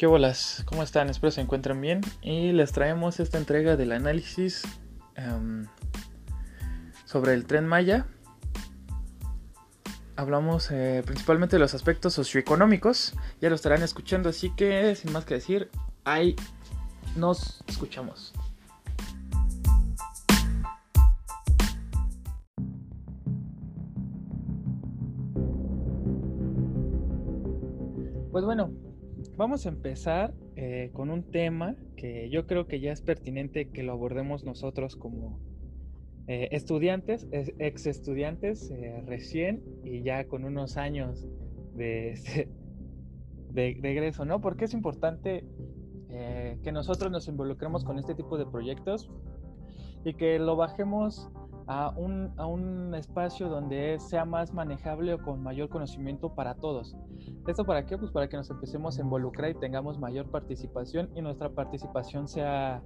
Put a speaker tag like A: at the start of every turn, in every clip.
A: ¿Qué bolas? ¿Cómo están? Espero se encuentren bien. Y les traemos esta entrega del análisis em, sobre el tren Maya. Hablamos eh, principalmente de los aspectos socioeconómicos. Ya lo estarán escuchando, así que sin más que decir, ahí nos escuchamos. Pues bueno, vamos a empezar eh, con un tema que yo creo que ya es pertinente que lo abordemos nosotros como eh, estudiantes, ex estudiantes eh, recién y ya con unos años de, de, de egreso, ¿no? Porque es importante que nosotros nos involucremos con este tipo de proyectos y que lo bajemos a un, a un espacio donde sea más manejable o con mayor conocimiento para todos. ¿Esto para qué? Pues para que nos empecemos a involucrar y tengamos mayor participación y nuestra participación sea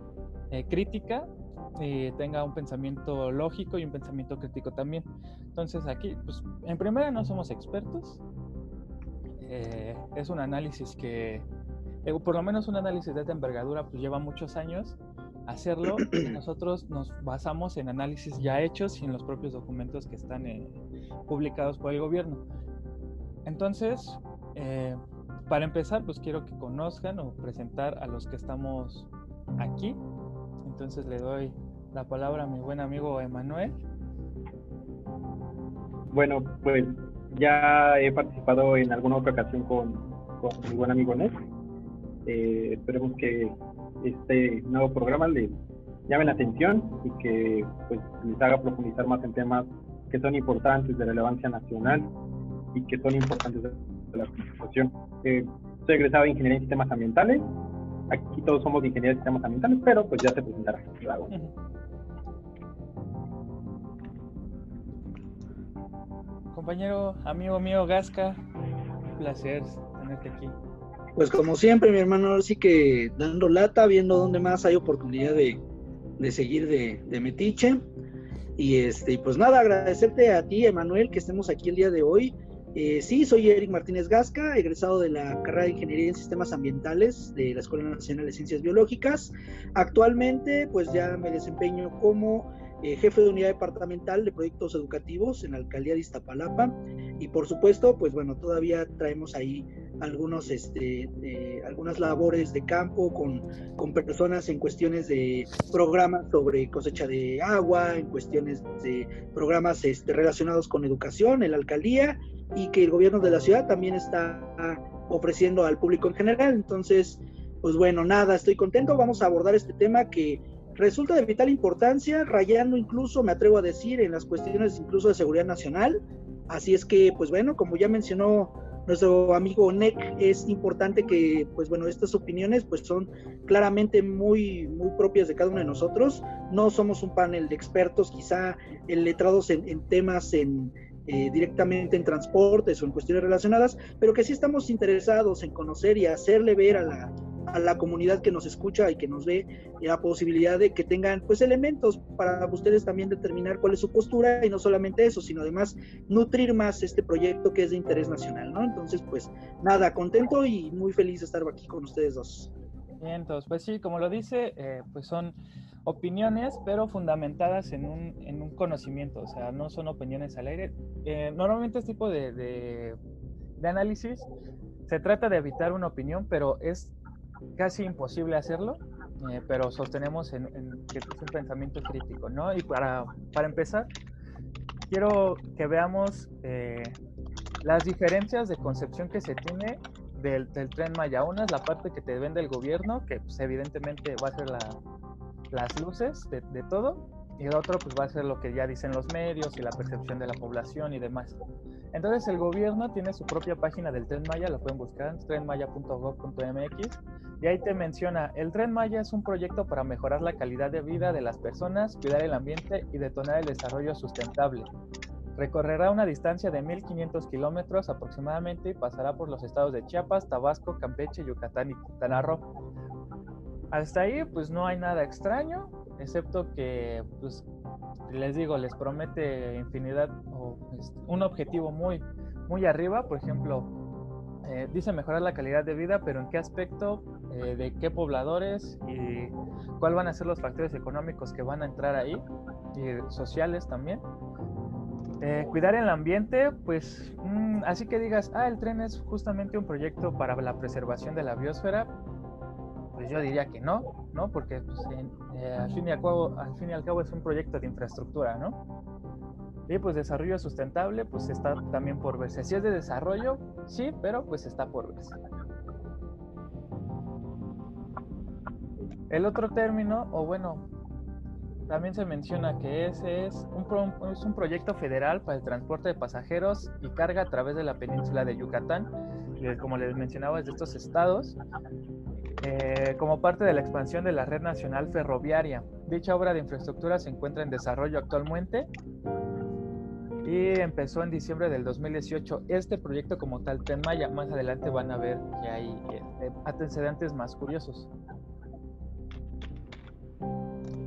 A: eh, crítica y tenga un pensamiento lógico y un pensamiento crítico también. Entonces aquí, pues en primera no somos expertos. Eh, es un análisis que, eh, por lo menos un análisis de esta envergadura, pues lleva muchos años hacerlo, nosotros nos basamos en análisis ya hechos y en los propios documentos que están eh, publicados por el gobierno. Entonces, eh, para empezar, pues quiero que conozcan o presentar a los que estamos aquí. Entonces le doy la palabra a mi buen amigo Emanuel.
B: Bueno, pues ya he participado en alguna otra ocasión con, con mi buen amigo Ned. Eh, esperemos que este nuevo programa les llame la atención y que pues, les haga profundizar más en temas que son importantes de relevancia nacional y que son importantes de la Constitución. Eh, soy egresado de Ingeniería en Sistemas Ambientales. Aquí todos somos de Ingeniería de Sistemas Ambientales, pero pues ya se presentará.
A: Compañero, amigo mío Gasca, un placer tenerte aquí.
C: Pues como siempre, mi hermano, sí que dando lata, viendo dónde más hay oportunidad de, seguir de, metiche. Y este, pues nada, agradecerte a ti, Emanuel, que estemos aquí el día de hoy. Eh, sí, soy Eric Martínez Gasca, egresado de la carrera de Ingeniería en Sistemas Ambientales de la Escuela Nacional de Ciencias Biológicas. Actualmente, pues ya me desempeño como eh, jefe de unidad departamental de proyectos educativos en la alcaldía de Iztapalapa. Y por supuesto, pues bueno, todavía traemos ahí algunos, este, eh, algunas labores de campo con, con, personas en cuestiones de programas sobre cosecha de agua, en cuestiones de programas este, relacionados con educación en la alcaldía y que el gobierno de la ciudad también está ofreciendo al público en general. Entonces, pues bueno, nada, estoy contento. Vamos a abordar este tema que resulta de vital importancia, rayando incluso, me atrevo a decir, en las cuestiones incluso de seguridad nacional. Así es que, pues bueno, como ya mencionó nuestro amigo Nick, es importante que, pues bueno, estas opiniones pues son claramente muy, muy propias de cada uno de nosotros. No somos un panel de expertos, quizá letrados en, en temas en, eh, directamente en transportes o en cuestiones relacionadas, pero que sí estamos interesados en conocer y hacerle ver a la, a la comunidad que nos escucha y que nos ve la posibilidad de que tengan pues elementos para ustedes también determinar cuál es su postura y no solamente eso, sino además nutrir más este proyecto que es de interés nacional, ¿no? Entonces, pues nada, contento y muy feliz de estar aquí con ustedes dos.
A: Entonces, pues sí, como lo dice, eh, pues son opiniones, pero fundamentadas en un, en un, conocimiento, o sea, no son opiniones al aire. Eh, normalmente este tipo de, de análisis se trata de evitar una opinión, pero es casi imposible hacerlo, eh, pero sostenemos en, que es un pensamiento crítico, ¿no? Y para, para empezar, quiero que veamos eh, las diferencias de concepción que se tiene del, tren Maya. Una es la parte que te vende el gobierno, que pues, evidentemente va a ser la, las luces de, de todo, y el otro pues va a ser lo que ya dicen los medios y la percepción de la población y demás. Entonces el gobierno tiene su propia página del Tren Maya, lo pueden buscar, trenmaya.gov.mx, y ahí te menciona, el Tren Maya es un proyecto para mejorar la calidad de vida de las personas, cuidar el ambiente y detonar el desarrollo sustentable. Recorrerá una distancia de 1.500 kilómetros aproximadamente y pasará por los estados de Chiapas, Tabasco, Campeche, Yucatán y Quintana. Hasta ahí pues no hay nada extraño, excepto que pues les digo, les promete infinidad o este, un objetivo muy, muy arriba, por ejemplo, eh, dice mejorar la calidad de vida, pero ¿en qué aspecto? Eh, ¿De qué pobladores? ¿Y cuáles van a ser los factores económicos que van a entrar ahí? Y sociales también. Eh, cuidar el ambiente, pues mm, así que digas, ah, el tren es justamente un proyecto para la preservación de la biosfera, pues yo diría que no, ¿no? Porque pues, al, fin y al, cabo, al fin y al cabo es un proyecto de infraestructura, ¿no? Y pues desarrollo sustentable, pues está también por verse. Si es de desarrollo, sí, pero pues está por verse. El otro término, o bueno, también se menciona que ese es un, es un proyecto federal para el transporte de pasajeros y carga a través de la península de Yucatán, como les mencionaba, es de estos estados, eh, como parte de la expansión de la red nacional ferroviaria. Dicha obra de infraestructura se encuentra en desarrollo actualmente y empezó en diciembre del 2018. Este proyecto como tal, Tren Maya, más adelante van a ver que hay eh, antecedentes más curiosos.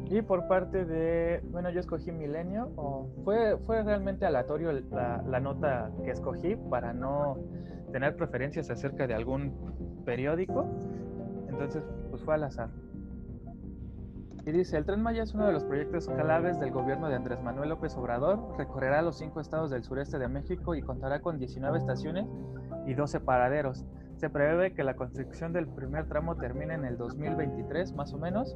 A: Y por parte de, bueno, yo escogí Milenio, fue, fue realmente aleatorio la, la, nota que escogí para no tener preferencias acerca de algún periódico, entonces pues fue al azar. Y dice, el Tren Maya es uno de los proyectos claves del gobierno de Andrés Manuel López Obrador, recorrerá los cinco estados del sureste de México y contará con 19 estaciones y 12 paraderos. Se prevé que la construcción del primer tramo termine en el 2023 más o menos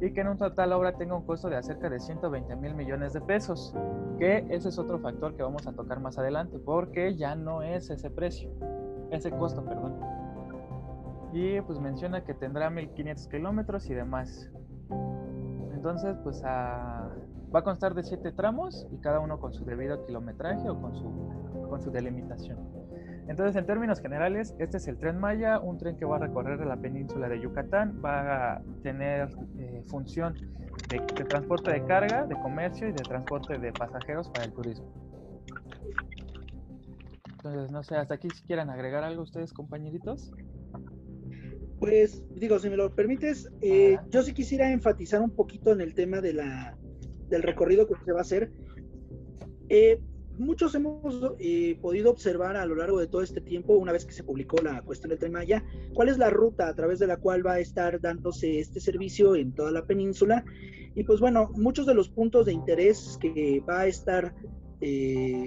A: y que en un total obra tenga un costo de acerca de 120 mil millones de pesos, que ese es otro factor que vamos a tocar más adelante porque ya no es ese precio, ese costo, perdón. Y pues menciona que tendrá 1500 kilómetros y demás. Entonces, pues va a constar de siete tramos y cada uno con su debido kilometraje o con su, con su delimitación. Entonces, en términos generales, este es el tren Maya, un tren que va a recorrer la península de Yucatán, va a tener eh, función de, de, transporte de carga, de comercio y de transporte de pasajeros para el turismo. Entonces, no sé, hasta aquí si quieran agregar algo ustedes, compañeritos.
C: Pues digo, si me lo permites, eh, yo sí quisiera enfatizar un poquito en el tema de la, del recorrido que se va a hacer. Eh, muchos hemos eh, podido observar a lo largo de todo este tiempo, una vez que se publicó la cuestión del Tren Maya, cuál es la ruta a través de la cual va a estar dándose este servicio en toda la península. Y pues bueno, muchos de los puntos de interés que va a estar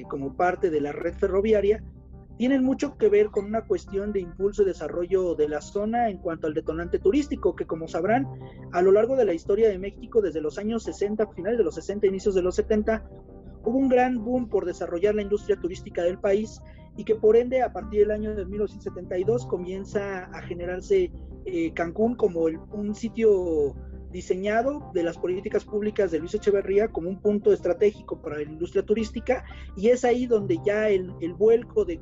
C: como parte de la red ferroviaria tienen mucho que ver con una cuestión de impulso y desarrollo de la zona en cuanto al detonante turístico, que como sabrán, a lo largo de la historia de México, desde los años 60, finales de los 60, inicios de los 70, hubo un gran boom por desarrollar la industria turística del país y que por ende a partir del año de 1972 comienza a generarse eh, Cancún como un sitio diseñado de las políticas públicas de Luis Echeverría como un punto estratégico para la industria turística y es ahí donde ya el, el vuelco de,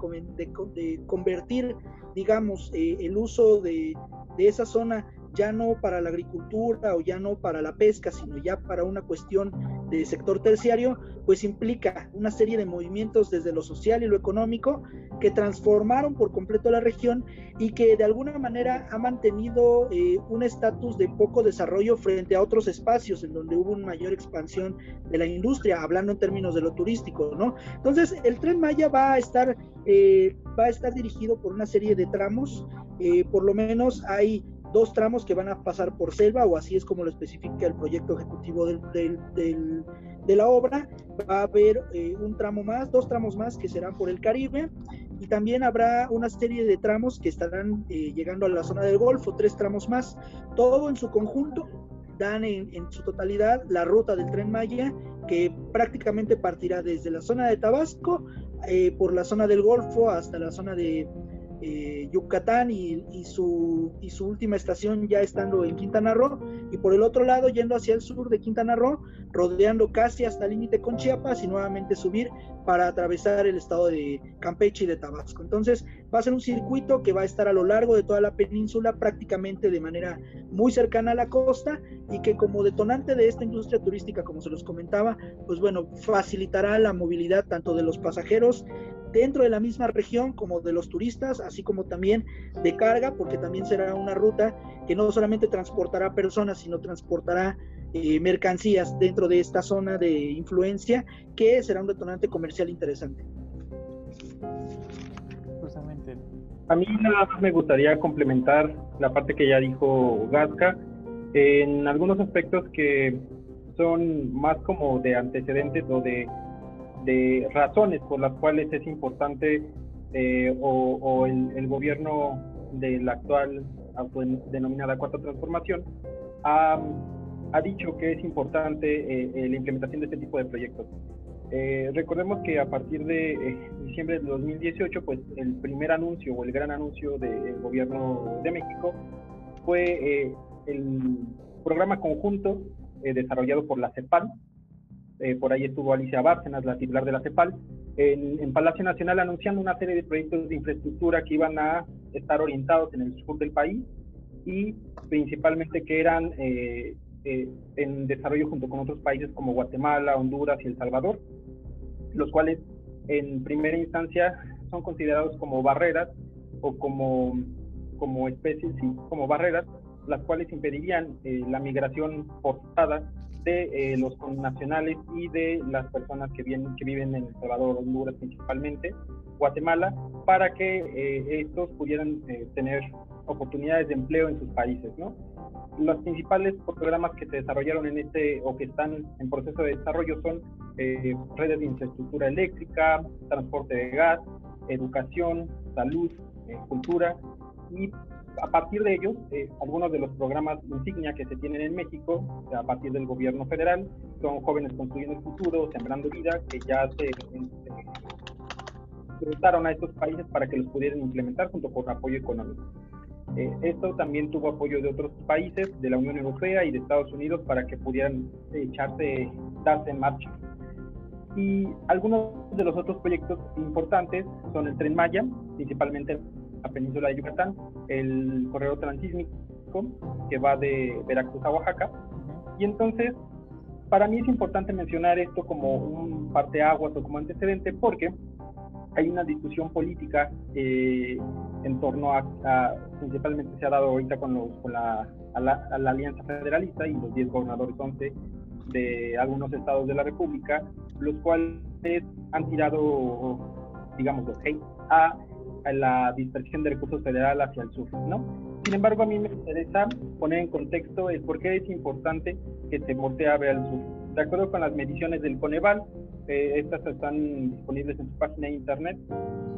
C: convertir, digamos, eh, el uso de, de esa zona ya no para la agricultura o ya no para la pesca, sino ya para una cuestión de sector terciario, pues implica una serie de movimientos desde lo social y lo económico que transformaron por completo la región y que de alguna manera ha mantenido eh, un estatus de poco desarrollo frente a otros espacios en donde hubo una mayor expansión de la industria, hablando en términos de lo turístico, ¿no? Entonces, el tren Maya va a estar, eh, va a estar dirigido por una serie de tramos, eh, por lo menos hay dos tramos que van a pasar por selva, o así es como lo especifica el proyecto ejecutivo de la obra. Va a haber eh, un tramo más, dos tramos más que serán por el Caribe, y también habrá una serie de tramos que estarán eh, llegando a la zona del Golfo, tres tramos más, todo en su conjunto dan en, su totalidad la ruta del tren Maya, que prácticamente partirá desde la zona de Tabasco, eh, por la zona del Golfo hasta la zona de, eh, Yucatán y, su, y su última estación ya estando en Quintana Roo, y por el otro lado yendo hacia el sur de Quintana Roo, rodeando casi hasta el límite con Chiapas y nuevamente subir para atravesar el estado de Campeche y de Tabasco. Entonces va a ser un circuito que va a estar a lo largo de toda la península prácticamente de manera muy cercana a la costa y que como detonante de esta industria turística, como se los comentaba, pues bueno, facilitará la movilidad tanto de los pasajeros dentro de la misma región como de los turistas, así como también de carga, porque también será una ruta que no solamente transportará personas, sino transportará eh, mercancías dentro de esta zona de influencia, que será un detonante comercial interesante.
A: Justamente.
B: A mí nada más me gustaría complementar la parte que ya dijo Gasca en algunos aspectos que son más como de antecedentes o de, razones por las cuales es importante eh, o, el, gobierno de la actual denominada cuarta transformación ha, dicho que es importante eh, la implementación de este tipo de proyectos. Eh, recordemos que a partir de eh, diciembre de 2018, pues el primer anuncio o el gran anuncio del gobierno de México fue eh, el programa conjunto desarrollado por la CEPAL. Por ahí estuvo Alicia Bárcenas, la titular de la CEPAL, en, en, Palacio Nacional anunciando una serie de proyectos de infraestructura que iban a estar orientados en el sur del país y principalmente que eran en desarrollo junto con otros países como Guatemala, Honduras y El Salvador los cuales en primera instancia son considerados como barreras o como, como especies, como barreras, las cuales impedirían eh, la migración forzada de eh, los nacionales y de las personas que, vienen, que viven en El Salvador, Honduras principalmente, Guatemala, para que eh, estos pudieran tener oportunidades de empleo en sus países, ¿no? los principales programas que se desarrollaron en este o que están en proceso de desarrollo son eh, redes de infraestructura eléctrica, transporte de gas, educación, salud, eh, cultura y a partir de ellos, eh, algunos de los programas insignia que se tienen en México, a partir del gobierno federal, son Jóvenes Construyendo el Futuro, Sembrando Vida, que ya se, se a estos países para que los pudieran implementar junto con apoyo económico. Eh, esto también tuvo apoyo de otros países, de la Unión Europea y de Estados Unidos para que pudieran echarse, darse en marcha. Y algunos de los otros proyectos importantes son el Tren Maya, principalmente en la península de Yucatán, el corredor transísmico que va de Veracruz a Oaxaca. Y entonces, para mí es importante mencionar esto como un parteaguas o como antecedente porque hay una discusión política eh, en torno a, principalmente se ha dado ahorita con, los, con la, la, Alianza Federalista y los 10 gobernadores 11 de algunos estados de la República, los cuales han tirado, digamos, hate a, a la dispersión de recursos federal hacia el sur, ¿no? Sin embargo, a mí me interesa poner en contexto el por qué es importante que se voltee a ver al sur. De acuerdo con las mediciones del Coneval, estas están disponibles en su página de internet.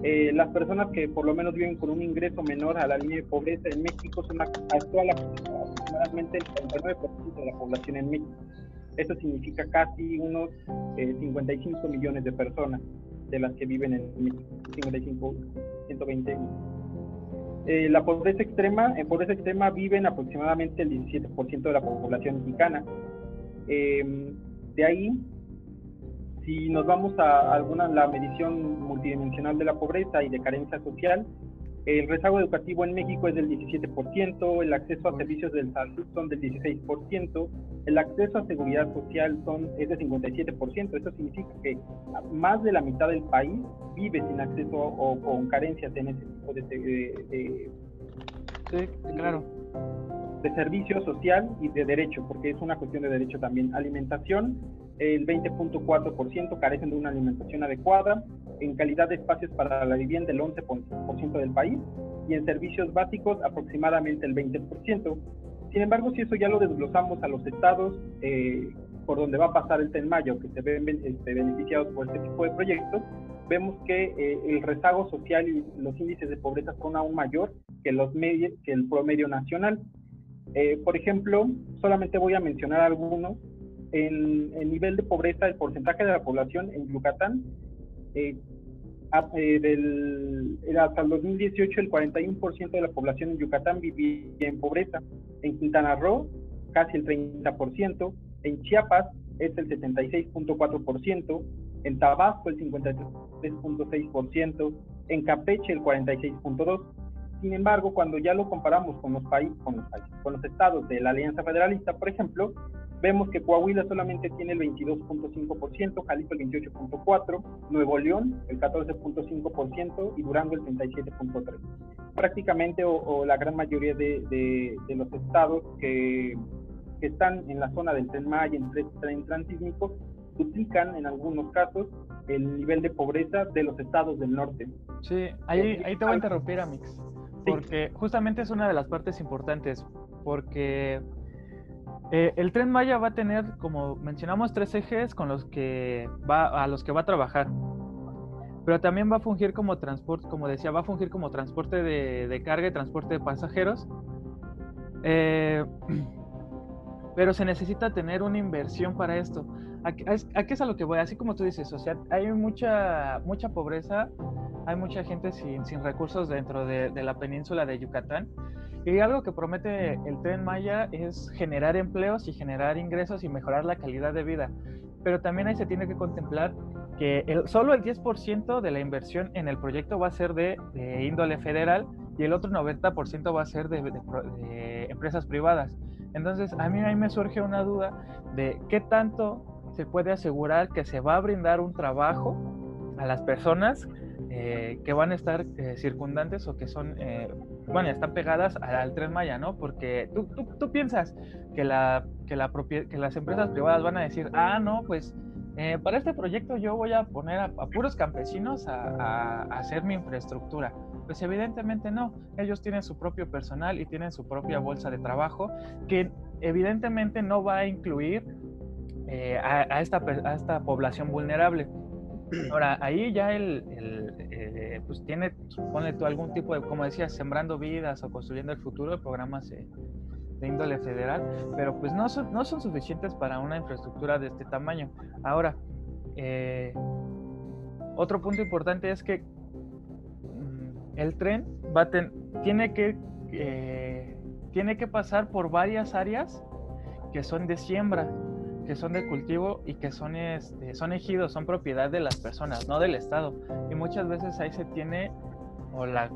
B: Eh, las personas que por lo menos viven con un ingreso menor a la línea de pobreza en México son aproximadamente el 39% de la población en México. Eso significa casi unos 55 eh, millones de personas de las que viven en México, 55, 120 eh, la pobreza extrema, en pobreza extrema viven aproximadamente el 17% de la población mexicana. de ahí, si nos vamos a alguna la medición multidimensional de la pobreza y de carencia social, el rezago educativo en México es del 17%, el acceso a servicios de salud son del 16%, el acceso a seguridad social son, es del 57%. Eso significa que más de la mitad del país vive sin acceso o con carencias en ese tipo de, de,
A: sí, claro.
B: de servicio social y de derecho, porque es una cuestión de derecho también. Alimentación el 20.4% carecen de una alimentación adecuada, en calidad de espacios para la vivienda el 11% del país y en servicios básicos aproximadamente el 20%. Sin embargo, si eso ya lo desglosamos a los estados eh, por donde va a pasar el TEN Mayo, que se ven este, beneficiados por este tipo de proyectos, vemos que eh, el rezago social y los índices de pobreza son aún mayor que, los medios, que el promedio nacional. Eh, por ejemplo, solamente voy a mencionar algunos el, el, nivel de pobreza, el porcentaje de la población en Yucatán, eh, eh, del, hasta el 2018 el 41% de la población en Yucatán vivía en pobreza. En Quintana Roo, casi el 30%. En Chiapas es el 76.4%. En Tabasco el 53.6%. En Campeche el 46.2%. Sin embargo, cuando ya lo comparamos con los con los, países, con los estados de la Alianza Federalista, por ejemplo, vemos que Coahuila solamente tiene el 22.5%, Jalisco el 28.4%, Nuevo León el 14.5% y Durango el 37.3%. Prácticamente o, la gran mayoría de, de, los estados que, están en la zona del tren Maya, en tren transísmico, duplican en algunos casos el nivel de pobreza de los estados del norte.
A: Sí, ahí, ahí te voy a interrumpir, Amix, porque justamente es una de las partes importantes, porque eh, el tren Maya va a tener, como mencionamos, tres ejes con los que va, a los que va a trabajar. Pero también va a fungir como transporte, como decía, va a fungir como transporte de, carga y transporte de pasajeros. Eh, pero se necesita tener una inversión para esto. ¿A, qué es a lo que voy? Así como tú dices, o sea, hay mucha, mucha pobreza, hay mucha gente sin, sin recursos dentro de, de, la península de Yucatán. Y algo que promete el tren Maya es generar empleos y generar ingresos y mejorar la calidad de vida. Pero también ahí se tiene que contemplar que solo el 10% de la inversión en el proyecto va a ser de, de índole federal y el otro 90% va a ser de, de empresas privadas. Entonces, a mí ahí me surge una duda de qué tanto se puede asegurar que se va a brindar un trabajo a las personas eh, que van a estar eh, circundantes o que son, eh, bueno, están pegadas al tren Maya, ¿no? Porque tú, tú, tú piensas que, la, que, la que las empresas privadas van a decir, ah, no, pues para este proyecto yo voy a poner a, puros campesinos a, a, hacer mi infraestructura. Pues evidentemente no, ellos tienen su propio personal y tienen su propia bolsa de trabajo que evidentemente no va a incluir eh, a, esta, a esta población vulnerable. Ahora, ahí ya el, eh, pues tiene, supone tú algún tipo de, como decías, sembrando vidas o construyendo el futuro, de programas de índole federal, pero pues no son, no son suficientes para una infraestructura de este tamaño. Ahora, eh, otro punto importante es que mm, el tren va tiene que tiene que pasar por varias áreas que son de siembra que son de cultivo y que son, este, son ejidos, son propiedad de las personas, no del Estado. Y muchas veces ahí se tiene, o la,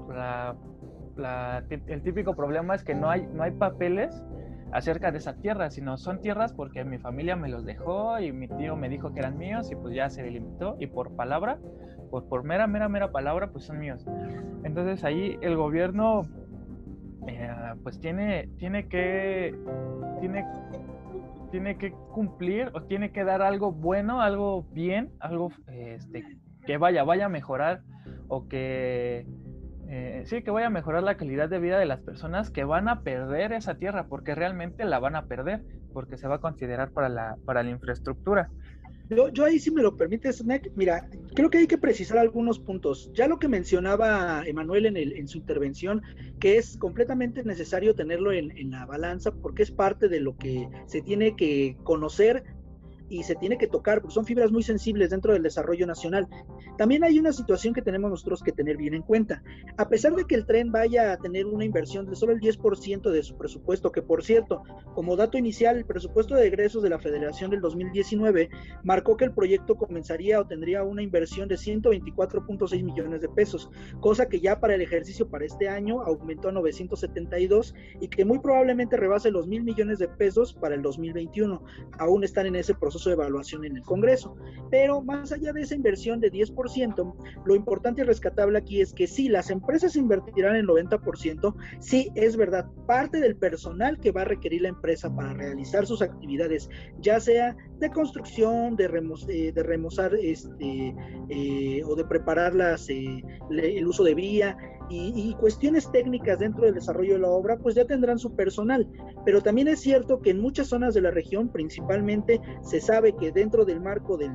A: la, el típico problema es que no hay, no hay papeles acerca de esa tierra, sino son tierras porque mi familia me los dejó y mi tío me dijo que eran míos y pues ya se delimitó y por palabra, por, por mera, mera, mera palabra, pues son míos. Entonces ahí el gobierno eh, pues tiene, tiene que, tiene tiene que cumplir o tiene que dar algo bueno, algo bien, algo este, que vaya, vaya a mejorar o que eh, sí, que vaya a mejorar la calidad de vida de las personas que van a perder esa tierra, porque realmente la van a perder, porque se va a considerar para la, para la infraestructura.
C: Yo, yo ahí, si me lo permites, mira, creo que hay que precisar algunos puntos. Ya lo que mencionaba Emanuel en, en su intervención, que es completamente necesario tenerlo en, en la balanza porque es parte de lo que se tiene que conocer y se tiene que tocar, porque son fibras muy sensibles dentro del desarrollo nacional. También hay una situación que tenemos nosotros que tener bien en cuenta. A pesar de que el tren vaya a tener una inversión de solo el 10% de su presupuesto, que por cierto, como dato inicial, el presupuesto de egresos de la Federación del 2019 marcó que el proyecto comenzaría o tendría una inversión de 124.6 millones de pesos, cosa que ya para el ejercicio para este año aumentó a 972 y que muy probablemente rebase los mil millones de pesos para el 2021. Aún están en ese proceso de evaluación en el Congreso. Pero más allá de esa inversión de 10%, lo importante y rescatable aquí es que si las empresas invertirán el 90%, sí es verdad, parte del personal que va a requerir la empresa para realizar sus actividades, ya sea de construcción, de, eh, de remozar este, eh, o de preparar las, eh, el uso de vía, y, cuestiones técnicas dentro del desarrollo de la obra, pues ya tendrán su personal. Pero también es cierto que en muchas zonas de la región, principalmente, se sabe que dentro del marco del,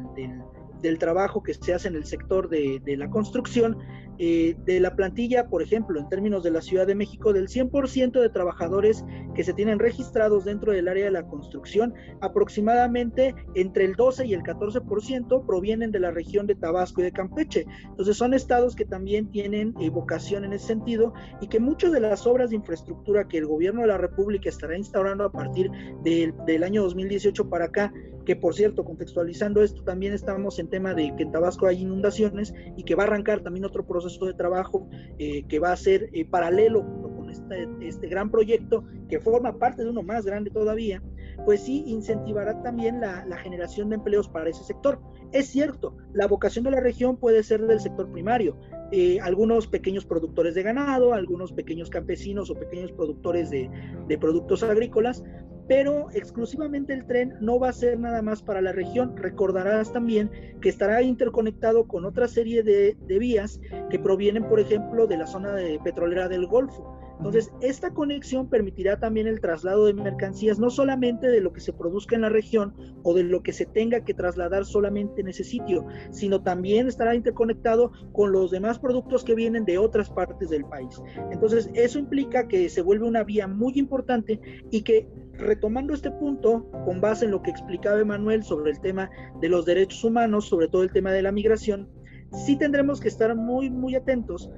C: del trabajo que se hace en el sector de, de la construcción, eh, de la plantilla, por ejemplo, en términos de la Ciudad de México, del 100% de trabajadores que se tienen registrados dentro del área de la construcción, aproximadamente entre el 12 y el 14% provienen de la región de Tabasco y de Campeche. Entonces son estados que también tienen eh, vocación en ese sentido y que muchas de las obras de infraestructura que el gobierno de la República estará instaurando a partir del, año 2018 para acá, que por cierto, contextualizando esto, también estamos en tema de que en Tabasco hay inundaciones y que va a arrancar también otro proceso de trabajo eh, que va a ser eh, paralelo con este, este, gran proyecto que forma parte de uno más grande todavía, pues sí incentivará también la, generación de empleos para ese sector. Es cierto, la vocación de la región puede ser del sector primario, eh, algunos pequeños productores de ganado, algunos pequeños campesinos o pequeños productores de, de productos agrícolas, pero exclusivamente el tren no va a ser nada más para la región. Recordarás también que estará interconectado con otra serie de, de vías que provienen, por ejemplo, de la zona de petrolera del Golfo. Entonces, esta conexión permitirá también el traslado de mercancías, no solamente de lo que se produzca en la región o de lo que se tenga que trasladar solamente en ese sitio, sino también estará interconectado con los demás productos que vienen de otras partes del país. Entonces, eso implica que se vuelve una vía muy importante y que retomando este punto, con base en lo que explicaba Emanuel sobre el tema de los derechos humanos, sobre todo el tema de la migración, sí tendremos que estar muy, muy atentos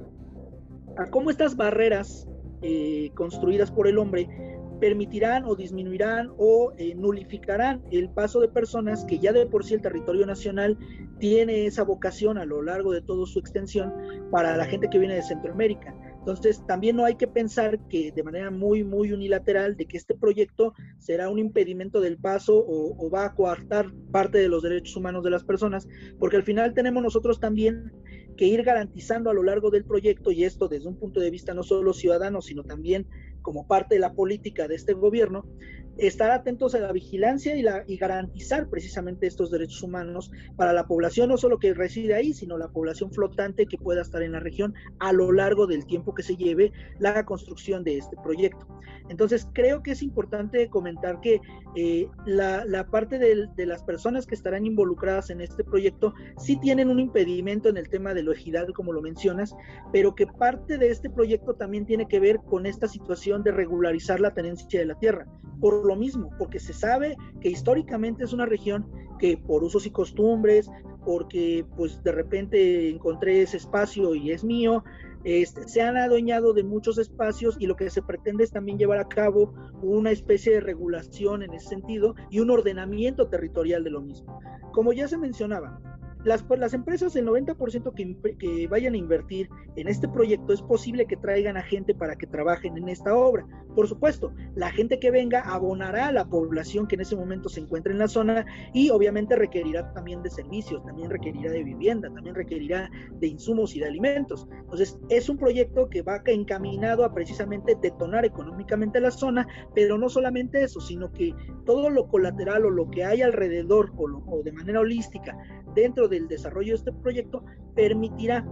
C: a cómo estas barreras eh, construidas por el hombre permitirán o disminuirán o eh, nulificarán el paso de personas que ya de por sí el territorio nacional tiene esa vocación a lo largo de toda su extensión para la gente que viene de Centroamérica. Entonces, también no hay que pensar que de manera muy, muy unilateral de que este proyecto será un impedimento del paso o, o va a coartar parte de los derechos humanos de las personas, porque al final tenemos nosotros también que ir garantizando a lo largo del proyecto, y esto desde un punto de vista no solo ciudadano, sino también como parte de la política de este gobierno, estar atentos a la vigilancia y, la, y garantizar precisamente estos derechos humanos para la población, no solo que reside ahí, sino la población flotante que pueda estar en la región a lo largo del tiempo que se lleve la construcción de este proyecto. Entonces, creo que es importante comentar que eh, la, la, parte de, las personas que estarán involucradas en este proyecto sí tienen un impedimento en el tema de lo ejidal, como lo mencionas, pero que parte de este proyecto también tiene que ver con esta situación de regularizar la tenencia de la tierra. Por lo mismo, porque se sabe que históricamente es una región que por usos y costumbres, porque pues de repente encontré ese espacio y es mío, este, se han adueñado de muchos espacios y lo que se pretende es también llevar a cabo una especie de regulación en ese sentido y un ordenamiento territorial de lo mismo. Como ya se mencionaba, las, pues, las empresas, el 90% que, vayan a invertir en este proyecto, es posible que traigan a gente para que trabajen en esta obra. Por supuesto, la gente que venga abonará a la población que en ese momento se encuentra en la zona y obviamente requerirá también de servicios, también requerirá de vivienda, también requerirá de insumos y de alimentos. Entonces, es un proyecto que va encaminado a precisamente detonar económicamente la zona, pero no solamente eso, sino que todo lo colateral o lo que hay alrededor o de manera holística dentro del desarrollo de este proyecto permitirá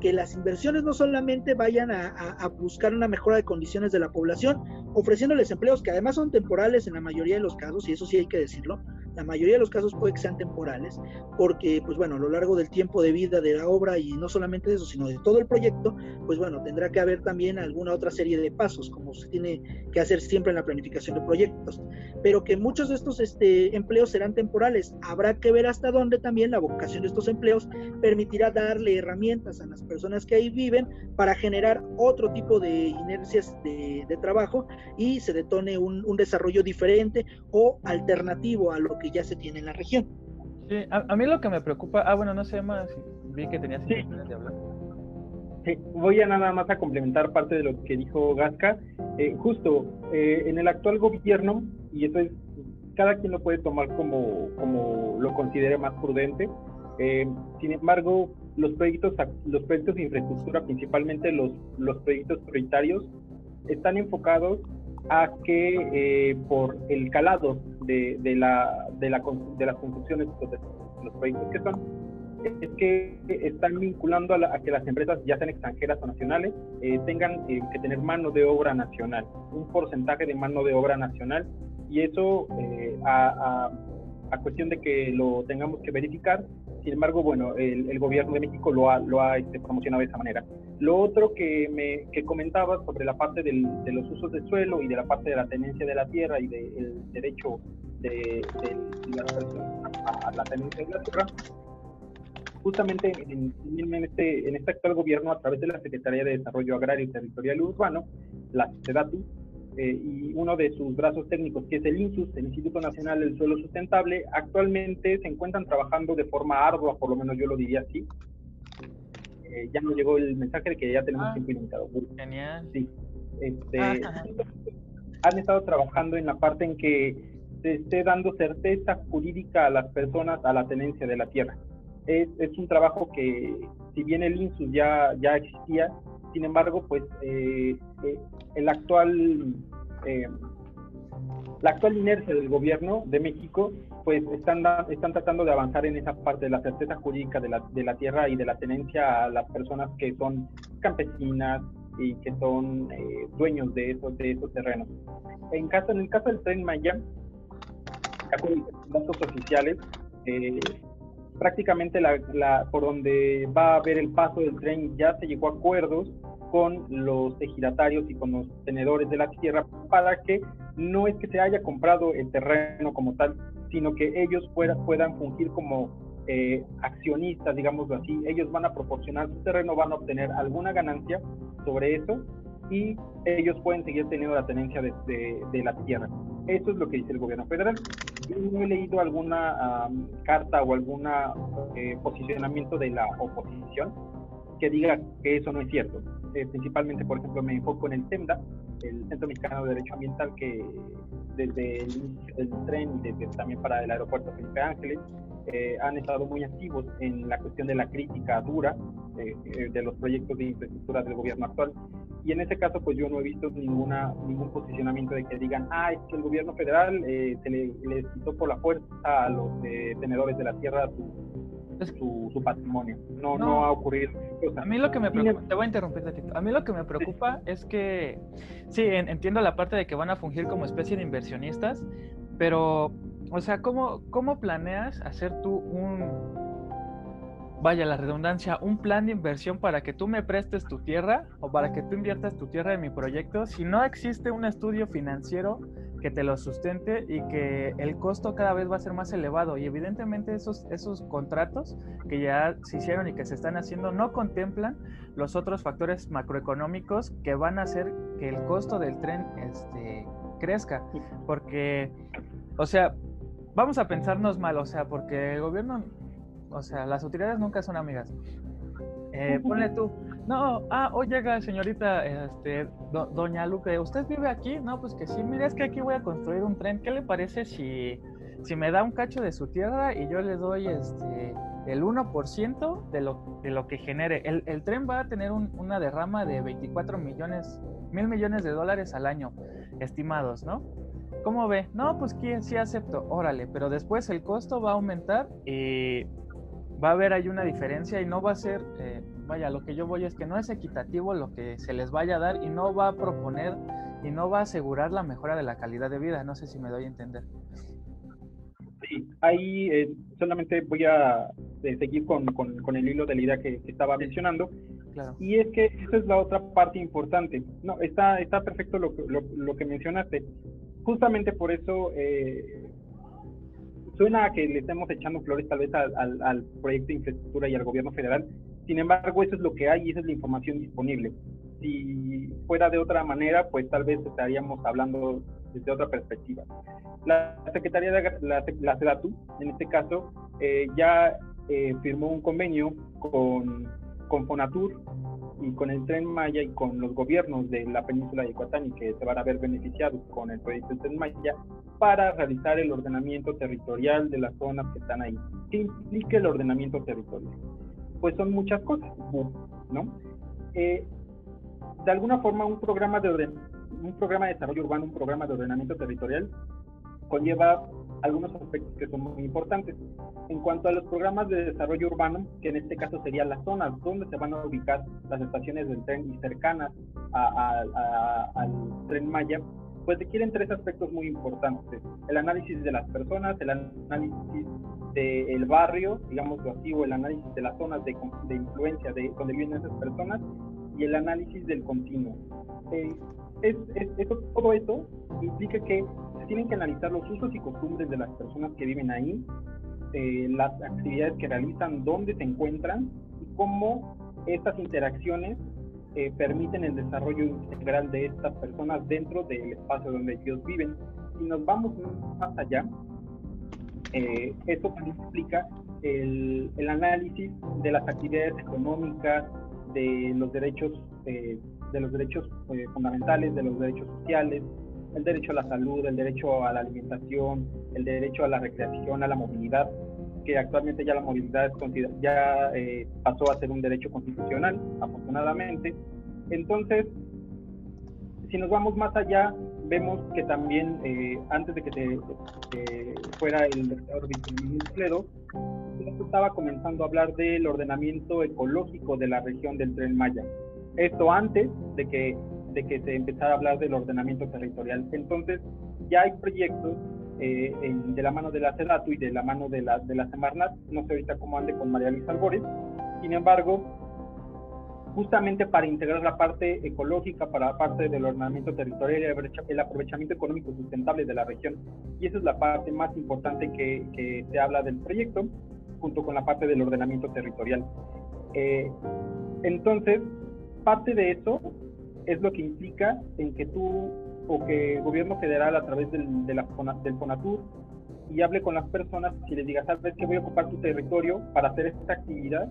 C: que las inversiones no solamente vayan a, buscar una mejora de condiciones de la población, ofreciéndoles empleos que además son temporales en la mayoría de los casos, y eso sí hay que decirlo, la mayoría de los casos puede que sean temporales, porque pues bueno, a lo largo del tiempo de vida de la obra y no solamente eso, sino de todo el proyecto, pues bueno, tendrá que haber también alguna otra serie de pasos, como se tiene que hacer siempre en la planificación de proyectos, pero que muchos de estos este, empleos serán temporales. Habrá que ver hasta dónde también la vocación de estos empleos permitirá darle herramientas a las personas que ahí viven para generar otro tipo de inercias de, de trabajo y se detone un, un desarrollo diferente o alternativo a lo que ya se tiene en la región.
A: Sí, a, a, mí lo que me preocupa, ah, bueno, no sé más, vi que tenías
B: sí. de hablar. Sí, voy a nada más a complementar parte de lo que dijo Gasca. Eh, justo eh, en el actual gobierno, y eso es, cada quien lo puede tomar como, como lo considere más prudente, eh, sin embargo, los proyectos, los proyectos de infraestructura, principalmente los, los proyectos prioritarios, están enfocados a que eh, por el calado de, de, la, de, la, de las construcciones de los proyectos que son, es que están vinculando a, la, a, que las empresas, ya sean extranjeras o nacionales, eh, tengan eh, que tener mano de obra nacional, un porcentaje de mano de obra nacional, y eso eh, a, a, a, cuestión de que lo tengamos que verificar. Sin embargo, bueno, el, el gobierno de México lo ha, lo ha este, promocionado de esa manera. Lo otro que, me, que comentaba sobre la parte del, de los usos del suelo y de la parte de la tenencia de la tierra y del de, derecho de, de, a, a la tenencia de la tierra, justamente en, en, este, en este actual gobierno, a través de la Secretaría de Desarrollo Agrario y Territorial Urbano, la SEDATU, eh, y uno de sus brazos técnicos, que es el INSUS, el Instituto Nacional del Suelo Sustentable, actualmente se encuentran trabajando de forma ardua, por lo menos yo lo diría así. Eh, ya nos llegó el mensaje de que ya tenemos ah, tiempo ilimitado.
A: Genial.
B: Sí. Este, ah, han estado trabajando en la parte en que se esté dando certeza jurídica a las personas a la tenencia de la tierra es, es, un trabajo que, si bien el INSUS ya, ya existía, sin embargo, pues eh, eh, el actual, eh, la actual inercia del gobierno de México, pues están, tratando de avanzar en esa parte de la certeza jurídica de la, de tierra y de la tenencia a las personas que son campesinas y que son eh, dueños de esos, de esos terrenos. En, caso, en el caso del tren Maya, datos oficiales, eh, prácticamente la, por donde va a haber el paso del tren ya se llegó a acuerdos con los ejidatarios y con los tenedores de la tierra para que no es que se haya comprado el terreno como tal, sino que ellos puedan fungir como eh, accionistas, digámoslo así. Ellos van a proporcionar su terreno, van a obtener alguna ganancia sobre eso y ellos pueden seguir teniendo la tenencia de, de, la tierra. Eso es lo que dice el gobierno federal. Yo no he leído alguna carta o algún eh, posicionamiento de la oposición que diga que eso no es cierto. Eh, principalmente, por ejemplo, me enfoco en el CEMDA, el Centro Mexicano de Derecho Ambiental, que desde el del tren y desde también para el aeropuerto Felipe Ángeles, eh, han estado muy activos en la cuestión de la crítica dura eh, de los proyectos de infraestructura del gobierno actual. Y en ese caso, pues yo no he visto ninguna, ningún posicionamiento de que digan, ah, es que el gobierno federal se le, les quitó por la fuerza a los tenedores de la tierra su, su, patrimonio. No, no, ha ocurrido.
A: a mí lo que me preocupa, te voy a interrumpir, A mí lo que me preocupa es que, sí, entiendo la parte de que van a fungir como especie de inversionistas, pero, o sea, ¿cómo, cómo planeas hacer tú un, vaya la redundancia, un plan de inversión para que tú me prestes tu tierra o para que tú inviertas tu tierra en mi proyecto si no existe un estudio financiero que te lo sustente y que el costo cada vez va a ser más elevado. Y evidentemente esos, esos contratos que ya se hicieron y que se están haciendo no contemplan los otros factores macroeconómicos que van a hacer que el costo del tren este, crezca. Porque, o sea, vamos a pensarnos mal, o sea, porque el gobierno, o sea, las autoridades nunca son amigas. Eh, ponle tú, no, ah, oiga, señorita, este, doña Lupe, ¿usted vive aquí? No, pues que sí, mire, es que aquí voy a construir un tren. ¿Qué le parece si, si me da un cacho de su tierra y yo le doy este el 1% de lo, de lo que genere? El, el tren va a tener una derrama de 24 millones, mil millones de dólares al año, estimados, ¿no? ¿Cómo ve? No, pues sí acepto, órale, pero después el costo va a aumentar y va a haber ahí una diferencia y no va a ser, eh, vaya, lo que yo voy es que no es equitativo lo que se les vaya a dar y no va a proponer y no va a asegurar la mejora de la calidad de vida. No sé si me doy a entender.
B: Sí, ahí eh, solamente voy a eh, seguir con, con, el hilo de la idea que, estaba mencionando. Claro. Y es que esa es la otra parte importante. No, está, está perfecto lo, lo, lo que mencionaste. Justamente por eso eh, suena a que le estemos echando flores tal vez al, proyecto de infraestructura y al gobierno federal. Sin embargo, eso es lo que hay y esa es la información disponible. Si fuera de otra manera, pues tal vez estaríamos hablando desde otra perspectiva. La Secretaría de la, la SEDATU, en este caso, eh, ya eh, firmó un convenio con, con Fonatur y con el Tren Maya y con los gobiernos de la península de Yucatán y que se van a ver beneficiados con el proyecto del Tren Maya para realizar el ordenamiento territorial de las zonas que están ahí. ¿Qué implica el ordenamiento territorial? Pues son muchas cosas, ¿no? Eh, de alguna forma un programa de un programa de desarrollo urbano, un programa de ordenamiento territorial conlleva algunos aspectos que son muy importantes. En cuanto a los programas de desarrollo urbano, que en este caso serían las zonas donde se van a ubicar las estaciones del tren y cercanas al tren Maya, pues requieren tres aspectos muy importantes. El análisis de las personas, el análisis del barrio, digamos así, o el análisis de las zonas de, influencia de donde viven esas personas y el análisis del continuo. Eh, es, todo esto implica que se tienen que analizar los usos y costumbres de las personas que viven ahí, eh, las actividades que realizan, dónde se encuentran y cómo estas interacciones eh, permiten el desarrollo integral de estas personas dentro del espacio donde ellos viven. Si nos vamos más allá, eh, esto implica el, el, análisis de las actividades económicas, de los derechos eh, de los derechos eh, fundamentales, de los derechos sociales, el derecho a la salud, el derecho a la alimentación, el derecho a la recreación, a la movilidad, que actualmente ya la movilidad ya eh, pasó a ser un derecho constitucional, afortunadamente. Entonces, si nos vamos más allá, vemos que también eh, antes de que te, fuera el doctor Ledo, estaba comenzando a hablar del ordenamiento ecológico de la región del Tren Maya. Esto antes de que, de que se empezara a hablar del ordenamiento territorial. Entonces, ya hay proyectos eh, de la mano de la CEDATU y de la mano de la, de la Semarnat, no sé ahorita cómo ande con María Luisa Albores, sin embargo, justamente para integrar la parte ecológica, para la parte del ordenamiento territorial y el aprovechamiento económico sustentable de la región. Y esa es la parte más importante que, que se habla del proyecto, junto con la parte del ordenamiento territorial. Eh, entonces, parte de eso es lo que implica en que tú o que el gobierno federal a través del, de la, del y hable con las personas y les diga, sabes que voy a ocupar tu territorio para hacer esta actividad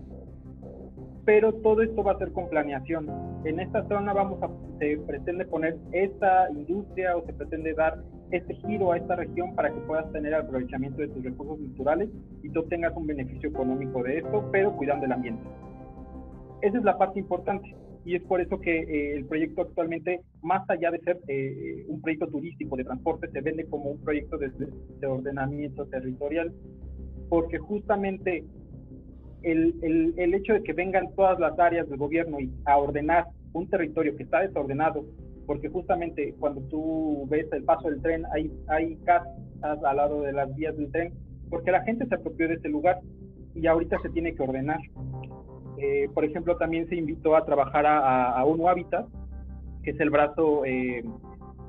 B: pero todo esto va a ser con planeación. En esta zona vamos a, se pretende poner esta industria o se pretende dar este giro a esta región para que puedas tener aprovechamiento de tus recursos naturales y tú obtengas un beneficio económico de esto, pero cuidando el ambiente. Esa es la parte importante y es por eso que eh, el proyecto actualmente, más allá de ser eh, un proyecto turístico de transporte, se vende como un proyecto de, de ordenamiento territorial, porque justamente el, el, hecho de que vengan todas las áreas del gobierno y a ordenar un territorio que está desordenado, porque justamente cuando tú ves el paso del tren, hay, hay casas al lado de las vías del tren, porque la gente se apropió de ese lugar y ahorita se tiene que ordenar. Eh, por ejemplo, también se invitó a trabajar a, a UNO Habitat, que es el brazo, eh,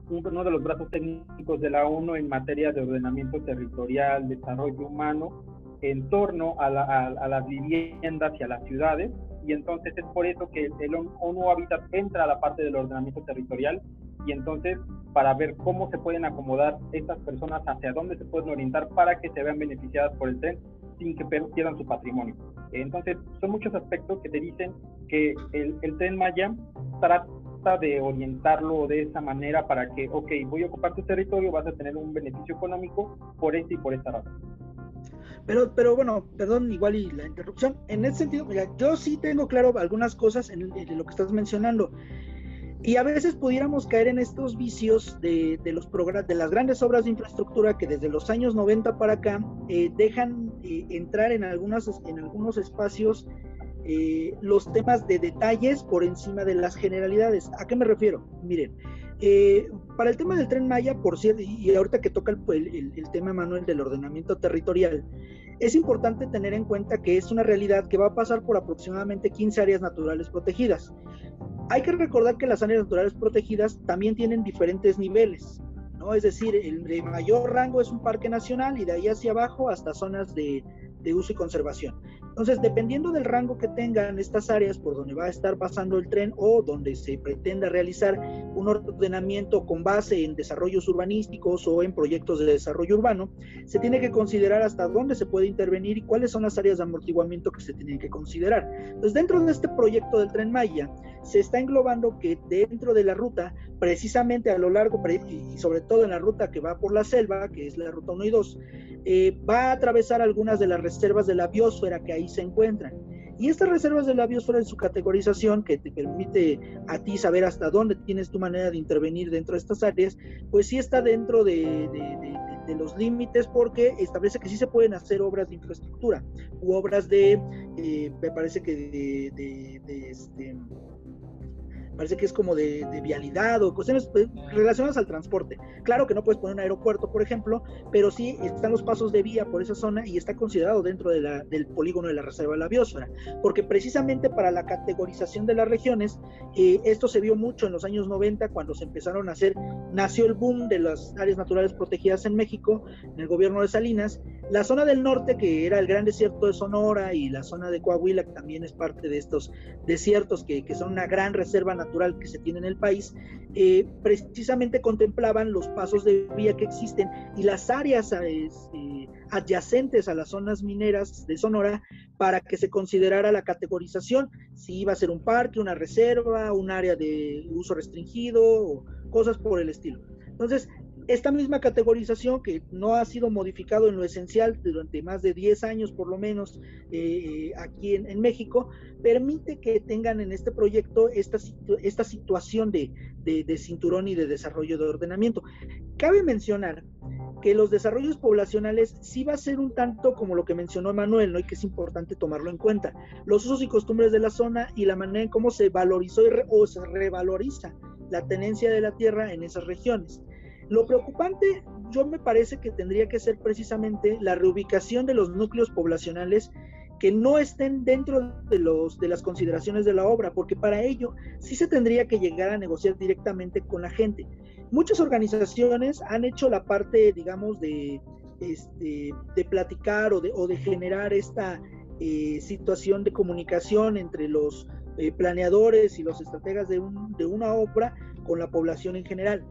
B: uno de los brazos técnicos de la ONU en materia de ordenamiento territorial, desarrollo humano, en torno a, las viviendas y a las ciudades, y entonces es por eso que el ONU Habitat entra a la parte del ordenamiento territorial, y entonces para ver cómo se pueden acomodar estas personas, hacia dónde se pueden orientar para que se vean beneficiadas por el tren sin que pierdan su patrimonio. Entonces, son muchos aspectos que te dicen que el, el tren Maya trata de orientarlo de esa manera para que, ok, voy a ocupar tu territorio, vas a tener un beneficio económico por esta y por esta razón.
C: Pero, pero bueno, perdón, igual y la interrupción. En ese sentido, mira, yo sí tengo claro algunas cosas en, lo que estás mencionando. Y a veces pudiéramos caer en estos vicios de, de los de las grandes obras de infraestructura que desde los años 90 para acá eh, dejan eh, entrar en, algunas, en algunos espacios eh, los temas de detalles por encima de las generalidades. ¿A qué me refiero? Miren, eh, para el tema del tren Maya, por cierto, y ahorita que toca el, tema, Manuel, del ordenamiento territorial, es importante tener en cuenta que es una realidad que va a pasar por aproximadamente 15 áreas naturales protegidas. Hay que recordar que las áreas naturales protegidas también tienen diferentes niveles. ¿no? Es decir, el de mayor rango es un parque nacional y de ahí hacia abajo hasta zonas de uso y conservación. Entonces, dependiendo del rango que tengan estas áreas por donde va a estar pasando el tren o donde se pretenda realizar un ordenamiento con base en desarrollos urbanísticos o en proyectos de desarrollo urbano, se tiene que considerar hasta dónde se puede intervenir y cuáles son las áreas de amortiguamiento que se tienen que considerar. Entonces, dentro de este proyecto del tren Maya, se está englobando que dentro de la ruta, precisamente a lo largo y sobre todo en la ruta que va por la selva, que es la ruta 1 y 2, eh, va a atravesar algunas de las reservas de la biosfera que hay se encuentran. Y estas reservas de la biosfera en su categorización, que te permite a ti saber hasta dónde tienes tu manera de intervenir dentro de estas áreas, pues sí está dentro de, los límites porque establece que sí se pueden hacer obras de infraestructura u obras de, eh, me parece que de, este, parece que es como de, vialidad o cuestiones pues, relacionadas al transporte. Claro que no puedes poner un aeropuerto, por ejemplo, pero sí están los pasos de vía por esa zona y está considerado dentro de la, del polígono de la Reserva de la Biosfera, porque precisamente para la categorización de las regiones, eh, esto se vio mucho en los años 90 cuando se empezaron a hacer, nació el boom de las áreas naturales protegidas en México, en el gobierno de Salinas, la zona del norte, que era el gran desierto de Sonora, y la zona de Coahuila, que también es parte de estos desiertos, que, que son una gran reserva natural que se tiene en el país, eh, precisamente contemplaban los pasos de vía que existen y las áreas eh, adyacentes a las zonas mineras de Sonora para que se considerara la categorización, si iba a ser un parque, una reserva, un área de uso restringido o cosas por el estilo. Entonces, esta misma categorización que no ha sido modificado en lo esencial durante más de 10 años por lo menos eh, aquí en, México, permite que tengan en este proyecto esta, esta situación de, cinturón y de desarrollo de ordenamiento. Cabe mencionar que los desarrollos poblacionales sí va a ser un tanto como lo que mencionó Manuel, ¿no? y que es importante tomarlo en cuenta. Los usos y costumbres de la zona y la manera en cómo se valorizó o se revaloriza la tenencia de la tierra en esas regiones. Lo preocupante, yo me parece que tendría que ser precisamente la reubicación de los núcleos poblacionales que no estén dentro de, los, de las consideraciones de la obra, porque para ello sí se tendría que llegar a negociar directamente con la gente. Muchas organizaciones han hecho la parte, digamos, de, este, de platicar o de, o de generar esta eh, situación de comunicación entre los eh, planeadores y los estrategas de, un, de una obra con la población en general.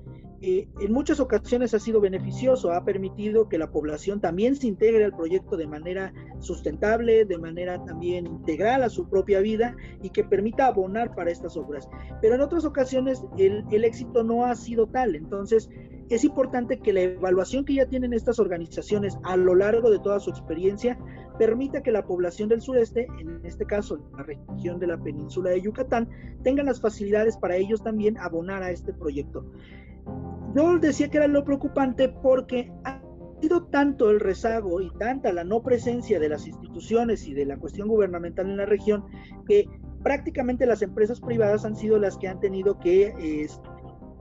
C: Eh, en muchas ocasiones ha sido beneficioso, ha permitido que la población también se integre al proyecto de manera sustentable, de manera también integral a su propia vida y que permita abonar para estas obras. Pero en otras ocasiones el, el éxito no ha sido tal, entonces es importante que la evaluación que ya tienen estas organizaciones a lo largo de toda su experiencia permita que la población del sureste, en este caso la región de la península de Yucatán, tengan las facilidades para ellos también abonar a este proyecto. Yo decía que era lo preocupante porque ha sido tanto el rezago y tanta la no presencia de las instituciones y de la cuestión gubernamental en la región que prácticamente las empresas privadas han sido las que han tenido que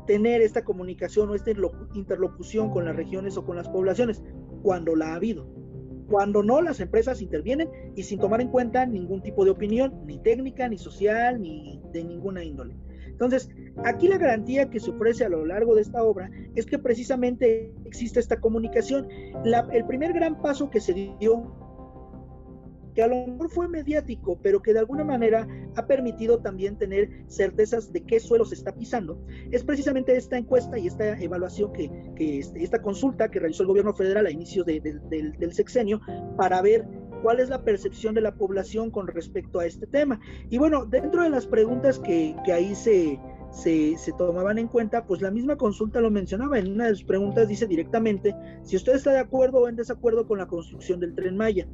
C: tener esta comunicación o esta interlocución con las regiones o con las poblaciones, cuando la ha habido. Cuando no, las empresas intervienen y sin tomar en cuenta ningún tipo de opinión, ni técnica, ni social, ni de ninguna índole. Entonces, aquí la garantía que se ofrece a lo largo de esta obra es que precisamente existe esta comunicación. el primer gran paso que se dio, que a lo mejor fue mediático, pero que de alguna manera ha permitido también tener certezas de qué suelo se está pisando, es precisamente esta encuesta y esta evaluación que, este, esta consulta que realizó el gobierno federal a inicios del sexenio para ver cuál es la percepción de la población con respecto a este tema. Y bueno, dentro de las preguntas que, que ahí se, se, se, tomaban en cuenta, pues la misma consulta lo mencionaba. En una de sus preguntas dice directamente si usted está de acuerdo o en desacuerdo con la construcción del tren Maya.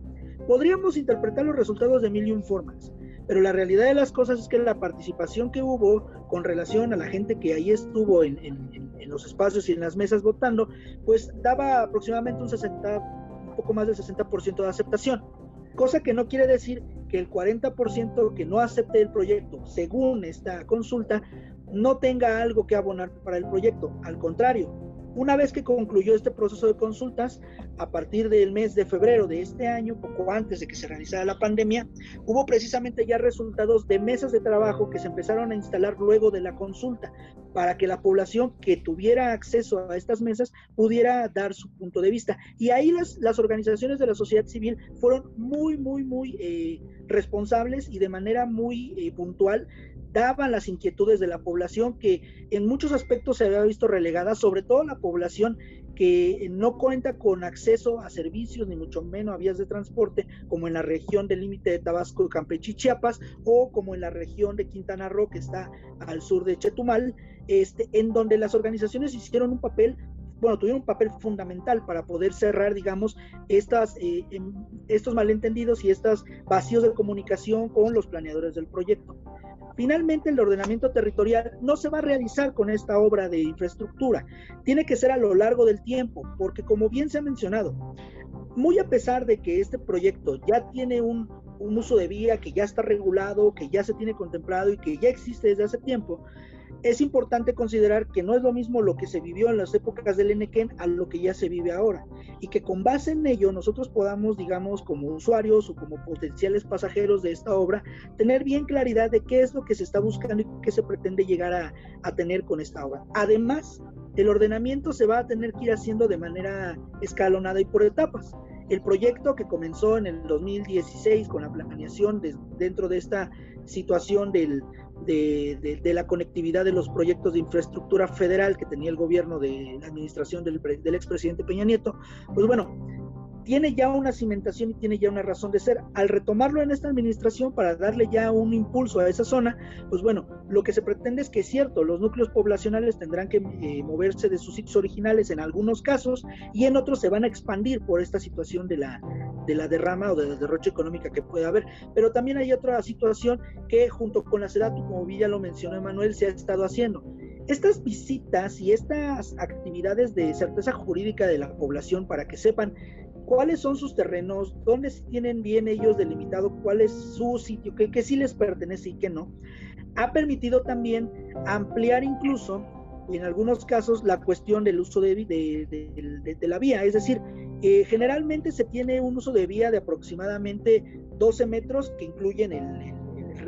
C: Podríamos interpretar los resultados de mil y un formas, pero la realidad de las cosas es que la participación que hubo con relación a la gente que ahí estuvo en, en, en los espacios y en las mesas votando, pues daba aproximadamente un 60 poco más del 60% de aceptación, cosa que no quiere decir que el 40% que no acepte el proyecto, según esta consulta, no tenga algo que abonar para el proyecto. Al contrario, una vez que concluyó este proceso de consultas, a partir del mes de febrero de este año, poco antes de que se realizara la pandemia, hubo precisamente ya resultados de mesas de trabajo que se empezaron a instalar luego de la consulta para que la población que tuviera acceso a estas mesas pudiera dar su punto de vista. Y ahí las, las organizaciones de la sociedad civil fueron muy, muy, muy eh, responsables y de manera muy eh, puntual daban las inquietudes de la población que en muchos aspectos se había visto relegada, sobre todo la población que no cuenta con acceso a servicios, ni mucho menos a vías de transporte, como en la región del límite de Tabasco, Campeche y Chiapas, o como en la región de Quintana Roo, que está al sur de Chetumal, este, en donde las organizaciones hicieron un papel bueno, tuvieron un papel fundamental para poder cerrar, digamos, estas, eh, em, estos malentendidos y estos vacíos de comunicación con los planeadores del proyecto. Finalmente, el ordenamiento territorial no se va a realizar con esta obra de infraestructura, tiene que ser a lo largo del tiempo, porque como bien se ha mencionado, muy a pesar de que este proyecto ya tiene un, un uso de vía que ya está regulado, que ya se tiene contemplado y que ya existe desde hace tiempo, es importante considerar que no es lo mismo lo que se vivió en las épocas del Enequén a lo que ya se vive ahora y que con base en ello nosotros podamos, digamos, como usuarios o como potenciales pasajeros de esta obra, tener bien claridad de qué es lo que se está buscando y qué se pretende llegar a, a tener con esta obra. Además, el ordenamiento se va a tener que ir haciendo de manera escalonada y por etapas. El proyecto que comenzó en el 2016 con la planeación de, dentro de esta situación del, de, de, la conectividad de los proyectos de infraestructura federal que tenía el gobierno de la administración del, del expresidente Peña Nieto, pues bueno, tiene ya una cimentación y tiene ya una razón de ser. Al retomarlo en esta administración para darle ya un impulso a esa zona, pues bueno, lo que se pretende es que es cierto, los núcleos poblacionales tendrán que eh, moverse de sus sitios originales en algunos casos y en otros se van a expandir por esta situación de la, de la derrama o de la derrocha económica que puede haber. Pero también hay otra situación que junto con la SEDATU, como ya lo mencionó Emanuel, se ha estado haciendo. Estas visitas y estas actividades de certeza jurídica de la población para que sepan cuáles son sus terrenos, dónde tienen bien ellos delimitado, cuál es su sitio, qué, sí les pertenece y qué no, ha permitido también ampliar incluso en algunos casos la cuestión del uso de, la vía. Es decir, eh, generalmente se tiene un uso de vía de aproximadamente 12 metros que incluyen el,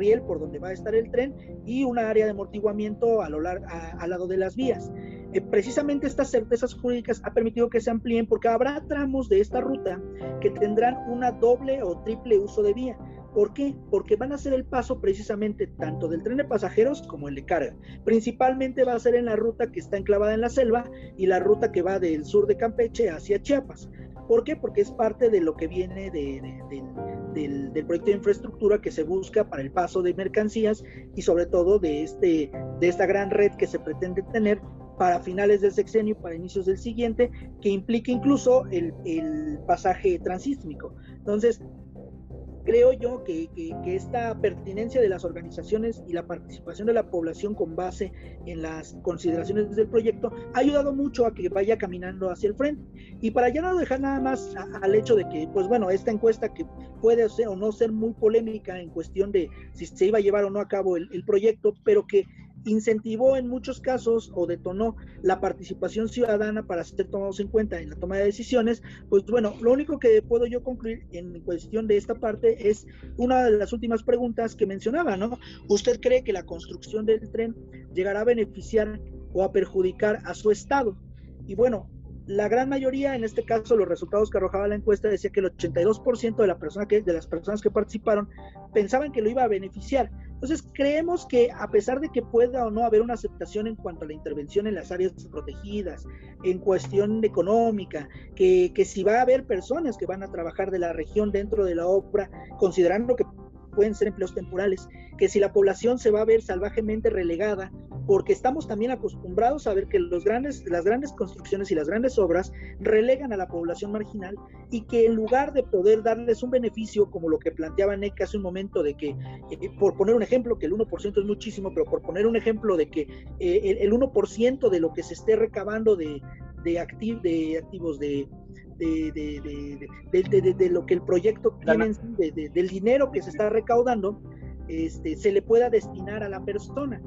C: riel por donde va a estar el tren y una área de amortiguamiento a lo largo, al lado de las vías. Eh, precisamente estas certezas jurídicas ha permitido que se amplíen porque habrá tramos de esta ruta que tendrán una doble o triple uso de vía. ¿Por qué? Porque van a ser el paso precisamente tanto del tren de pasajeros como el de carga. Principalmente va a ser en la ruta que está enclavada en la selva y la ruta que va del sur de Campeche hacia Chiapas. ¿Por qué? Porque es parte de lo que viene del, proyecto de infraestructura que se busca para el paso de mercancías y sobre todo de, este, de esta gran red que se pretende tener para finales del sexenio, para inicios del siguiente, que implica incluso el, pasaje transísmico. Entonces, creo yo que, esta pertinencia de las organizaciones y la participación de la población con base en las consideraciones del proyecto ha ayudado mucho a que vaya caminando hacia el frente. Y para ya no dejar nada más al hecho de que, pues bueno, esta encuesta que puede ser o no ser muy polémica en cuestión de si se iba a llevar o no a cabo el proyecto, pero que incentivó en muchos casos o detonó la participación ciudadana para ser tomados en cuenta en la toma de decisiones, pues bueno, lo único que puedo yo concluir en cuestión de esta parte es una de las últimas preguntas que mencionaba, ¿no? ¿Usted cree que la construcción del tren llegará a beneficiar o a perjudicar a su estado? Y bueno, la gran mayoría, en este caso, los resultados que arrojaba la encuesta decía que el 82% de, la persona que, de las personas que participaron pensaban que lo iba a beneficiar. Entonces, creemos que a pesar de que pueda o no haber una aceptación en cuanto a la intervención en las áreas protegidas, en cuestión económica, que, que si va a haber personas que van a trabajar de la región dentro de la obra, considerando que pueden ser empleos temporales, que si la población se va a ver salvajemente relegada, porque estamos también acostumbrados a ver que los grandes, las grandes construcciones y las grandes obras relegan a la población marginal y que en lugar de poder darles un beneficio, como lo que planteaba Nick hace un momento, de que, eh, por poner un ejemplo, que el 1% es muchísimo, pero por poner un ejemplo de que eh, el, 1% de lo que se esté recabando de, de activos de de, de, lo que el proyecto tiene, del dinero que se está recaudando, este, se le pueda destinar a la persona.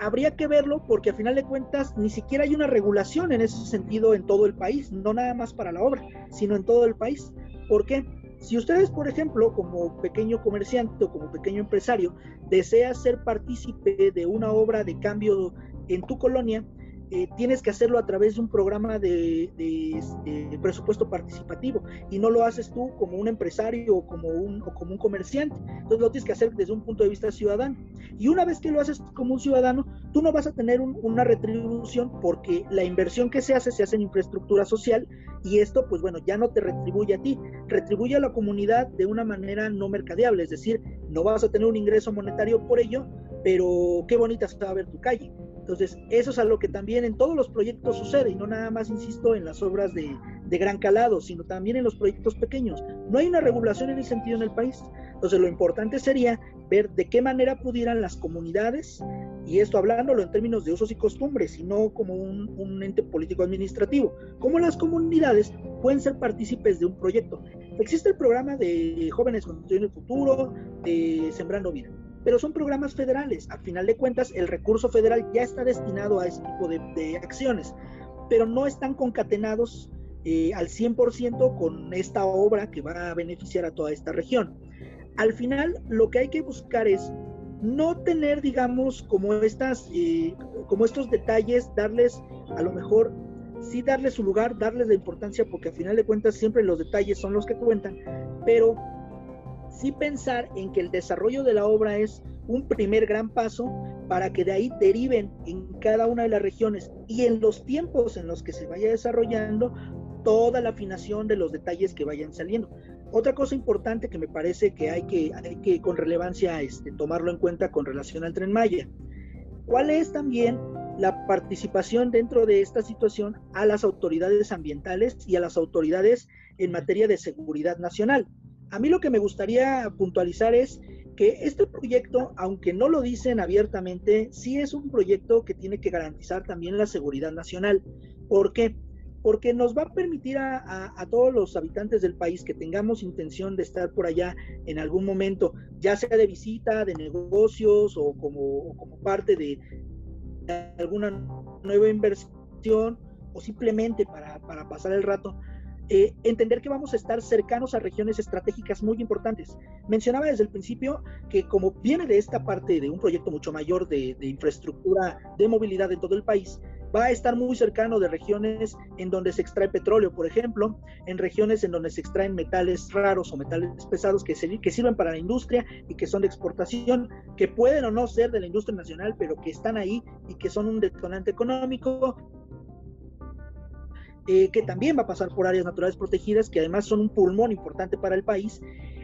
C: Habría que verlo porque a final de cuentas ni siquiera hay una regulación en ese sentido en todo el país, no nada más para la obra, sino en todo el país. ¿Por qué? Si ustedes, por ejemplo, como pequeño comerciante o como pequeño empresario, deseas ser partícipe de una obra de cambio en tu colonia, eh, tienes que hacerlo a través de un programa de, este, presupuesto participativo y no lo haces tú como un empresario o como un, o como un comerciante. Entonces lo tienes que hacer desde un punto de vista ciudadano. Y una vez que lo haces como un ciudadano, tú no vas a tener una retribución porque la inversión que se hace se hace en infraestructura social y esto, pues bueno, ya no te retribuye a ti, retribuye a la comunidad de una manera no mercadeable, es decir, no vas a tener un ingreso monetario por ello, pero qué bonita se va a ver tu calle entonces, eso es algo que también en todos los proyectos sucede, y no nada más, insisto, en las obras de, gran calado, sino también en los proyectos pequeños. No hay una regulación en ese sentido en el país. Entonces, lo importante sería ver de qué manera pudieran las comunidades, y esto hablándolo en términos de usos y costumbres, y no como un, ente político administrativo, cómo las comunidades pueden ser partícipes de un proyecto. Existe el programa de Jóvenes Construyendo el Futuro, de Sembrando Vida pero son programas federales. A final de cuentas, el recurso federal ya está destinado a ese tipo de, acciones, pero no están concatenados eh, al 100% con esta obra que va a beneficiar a toda esta región. Al final, lo que hay que buscar es no tener, digamos, como estas, eh, como estos detalles, darles a lo mejor sí darles su lugar, darles la importancia, porque al final de cuentas siempre los detalles son los que cuentan, pero sí pensar en que el desarrollo de la obra es un primer gran paso para que de ahí deriven en cada una de las regiones y en los tiempos en los que se vaya desarrollando toda la afinación de los detalles que vayan saliendo. Otra cosa importante que me parece que hay que, hay que con relevancia este, tomarlo en cuenta con relación al tren Maya. ¿Cuál es también la participación dentro de esta situación a las autoridades ambientales y a las autoridades en materia de seguridad nacional? A mí lo que me gustaría puntualizar es que este proyecto, aunque no lo dicen abiertamente, sí es un proyecto que tiene que garantizar también la seguridad nacional. ¿Por qué? porque nos va a permitir a, todos los habitantes del país que tengamos intención de estar por allá en algún momento, ya sea de visita, de negocios o como, parte de, alguna nueva inversión o simplemente para pasar el rato, eh, entender que vamos a estar cercanos a regiones estratégicas muy importantes. Mencionaba desde el principio que como viene de esta parte de un proyecto mucho mayor de, de infraestructura de movilidad en todo el país, va a estar muy cercano de regiones en donde se extrae petróleo, por ejemplo, en regiones en donde se extraen metales raros o metales pesados que, que sirven para la industria y que son de exportación, que pueden o no ser de la industria nacional, pero que están ahí y que son un detonante económico, eh, que también va a pasar por áreas naturales protegidas, que además son un pulmón importante para el país,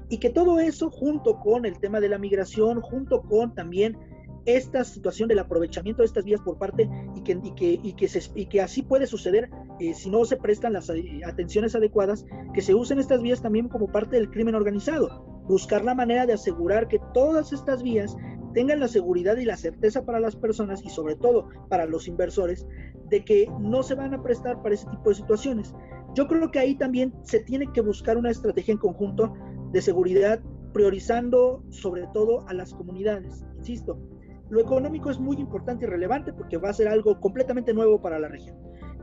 C: y que todo eso, junto con el tema de la migración, junto con también esta situación del aprovechamiento de estas vías por parte y que, y que, y que, se, y que así puede suceder eh, si no se prestan las eh, atenciones adecuadas, que se usen estas vías también como parte del crimen organizado. Buscar la manera de asegurar que todas estas vías tengan la seguridad y la certeza para las personas y sobre todo para los inversores de que no se van a prestar para ese tipo de situaciones. Yo creo que ahí también se tiene que buscar una estrategia en conjunto de seguridad priorizando sobre todo a las comunidades. Insisto, lo económico es muy importante y relevante porque va a ser algo completamente nuevo para la región.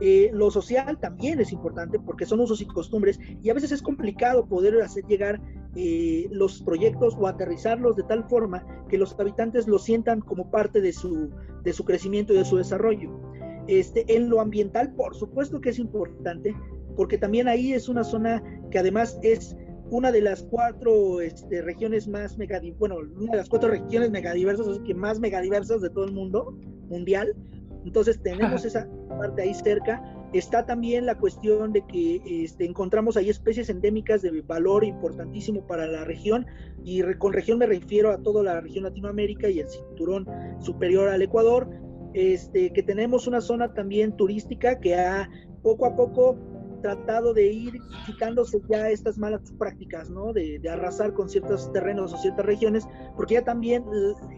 C: Eh, lo social también es importante porque son usos y costumbres y a veces es complicado poder hacer llegar eh, los proyectos o aterrizarlos de tal forma que los habitantes lo sientan como parte de su, de su crecimiento y de su desarrollo. Este, en lo ambiental, por supuesto que es importante, porque también ahí es una zona que además es una de las cuatro este, regiones más megadiversas, bueno, una de las cuatro regiones megadiversas, que más megadiversas de todo el mundo mundial. Entonces tenemos esa parte ahí cerca. Está también la cuestión de que este, encontramos ahí especies endémicas de valor importantísimo para la región, y con región me refiero a toda la región Latinoamérica y el cinturón superior al Ecuador, este, que tenemos una zona también turística que ha poco a poco tratado de ir quitándose ya estas malas prácticas, ¿no? De, arrasar con ciertos terrenos o ciertas regiones, porque ya también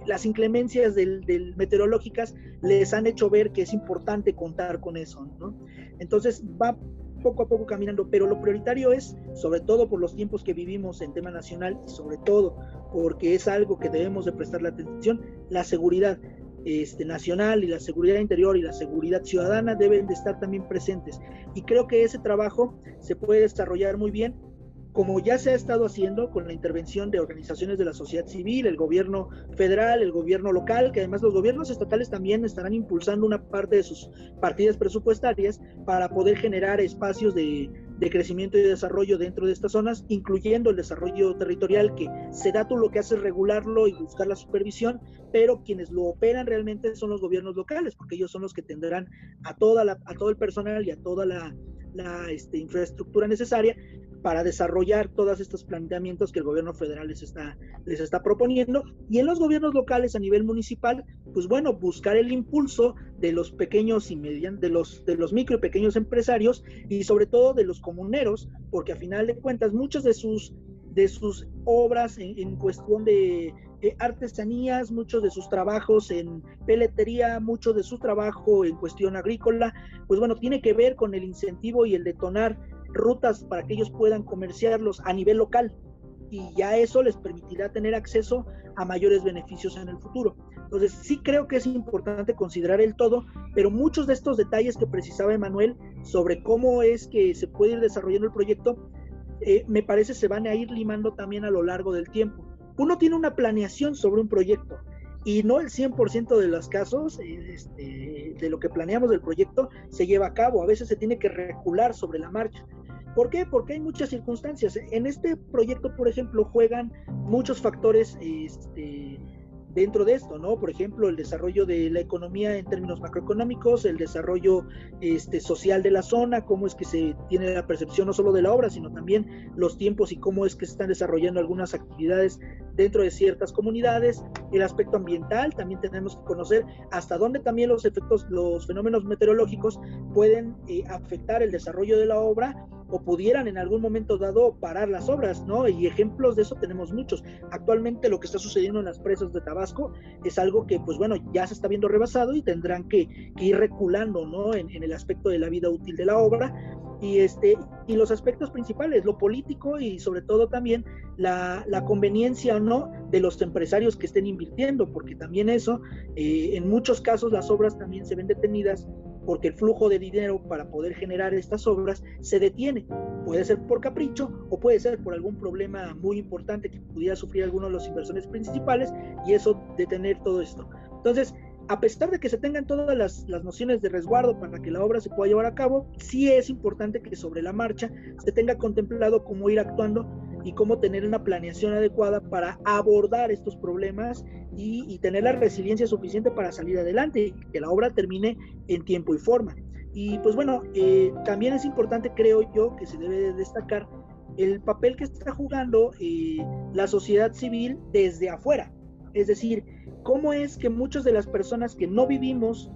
C: las inclemencias del, meteorológicas les han hecho ver que es importante contar con eso, ¿no? Entonces va poco a poco caminando, pero lo prioritario es, sobre todo por los tiempos que vivimos en tema nacional y sobre todo porque es algo que debemos de prestarle atención, la seguridad este, nacional y la seguridad interior y la seguridad ciudadana deben de estar también presentes. Y creo que ese trabajo se puede desarrollar muy bien como ya se ha estado haciendo con la intervención de organizaciones de la sociedad civil, el gobierno federal, el gobierno local, que además los gobiernos estatales también estarán impulsando una parte de sus partidas presupuestarias para poder generar espacios de, de crecimiento y desarrollo dentro de estas zonas, incluyendo el desarrollo territorial, que SEDATU lo que hace es regularlo y buscar la supervisión, pero quienes lo operan realmente son los gobiernos locales, porque ellos son los que tendrán a, toda la, a todo el personal y a toda la, la este, infraestructura necesaria para desarrollar todos estos planteamientos que el gobierno federal les está, les está proponiendo. Y en los gobiernos locales a nivel municipal, pues bueno, buscar el impulso de los pequeños y medianos, de los, de los micro y pequeños empresarios y sobre todo de los comuneros, porque a final de cuentas muchas de sus, de sus obras en, cuestión de artesanías, muchos de sus trabajos en peletería, mucho de su trabajo en cuestión agrícola, pues bueno, tiene que ver con el incentivo y el detonar rutas para que ellos puedan comerciarlos a nivel local y ya eso les permitirá tener acceso a mayores beneficios en el futuro. Entonces, sí creo que es importante considerar el todo, pero muchos de estos detalles que precisaba Emanuel sobre cómo es que se puede ir desarrollando el proyecto, eh, me parece se van a ir limando también a lo largo del tiempo. Uno tiene una planeación sobre un proyecto y no el 100% de los casos este, de lo que planeamos del proyecto se lleva a cabo. A veces se tiene que recular sobre la marcha. ¿Por qué? Porque hay muchas circunstancias. En este proyecto, por ejemplo, juegan muchos factores este, dentro de esto, ¿no? Por ejemplo, el desarrollo de la economía en términos macroeconómicos, el desarrollo este, social de la zona, cómo es que se tiene la percepción no solo de la obra, sino también los tiempos y cómo es que se están desarrollando algunas actividades dentro de ciertas comunidades, el aspecto ambiental, también tenemos que conocer hasta dónde también los efectos, los fenómenos meteorológicos pueden eh, afectar el desarrollo de la obra o pudieran en algún momento dado parar las obras, ¿no? Y ejemplos de eso tenemos muchos. Actualmente lo que está sucediendo en las presas de Tabasco es algo que, pues bueno, ya se está viendo rebasado y tendrán que, ir reculando, ¿no? En, el aspecto de la vida útil de la obra. Y, este, y los aspectos principales, lo político y sobre todo también la, conveniencia o no de los empresarios que estén invirtiendo, porque también eso, eh, en muchos casos las obras también se ven detenidas porque el flujo de dinero para poder generar estas obras se detiene. Puede ser por capricho o puede ser por algún problema muy importante que pudiera sufrir alguno de los inversores principales y eso detener todo esto. Entonces, a pesar de que se tengan todas las, nociones de resguardo para que la obra se pueda llevar a cabo, sí es importante que sobre la marcha se tenga contemplado cómo ir actuando y cómo tener una planeación adecuada para abordar estos problemas y, tener la resiliencia suficiente para salir adelante y que la obra termine en tiempo y forma. Y pues bueno, eh, también es importante, creo yo, que se debe destacar el papel que está jugando eh, la sociedad civil desde afuera. Es decir, cómo es que muchas de las personas que no vivimos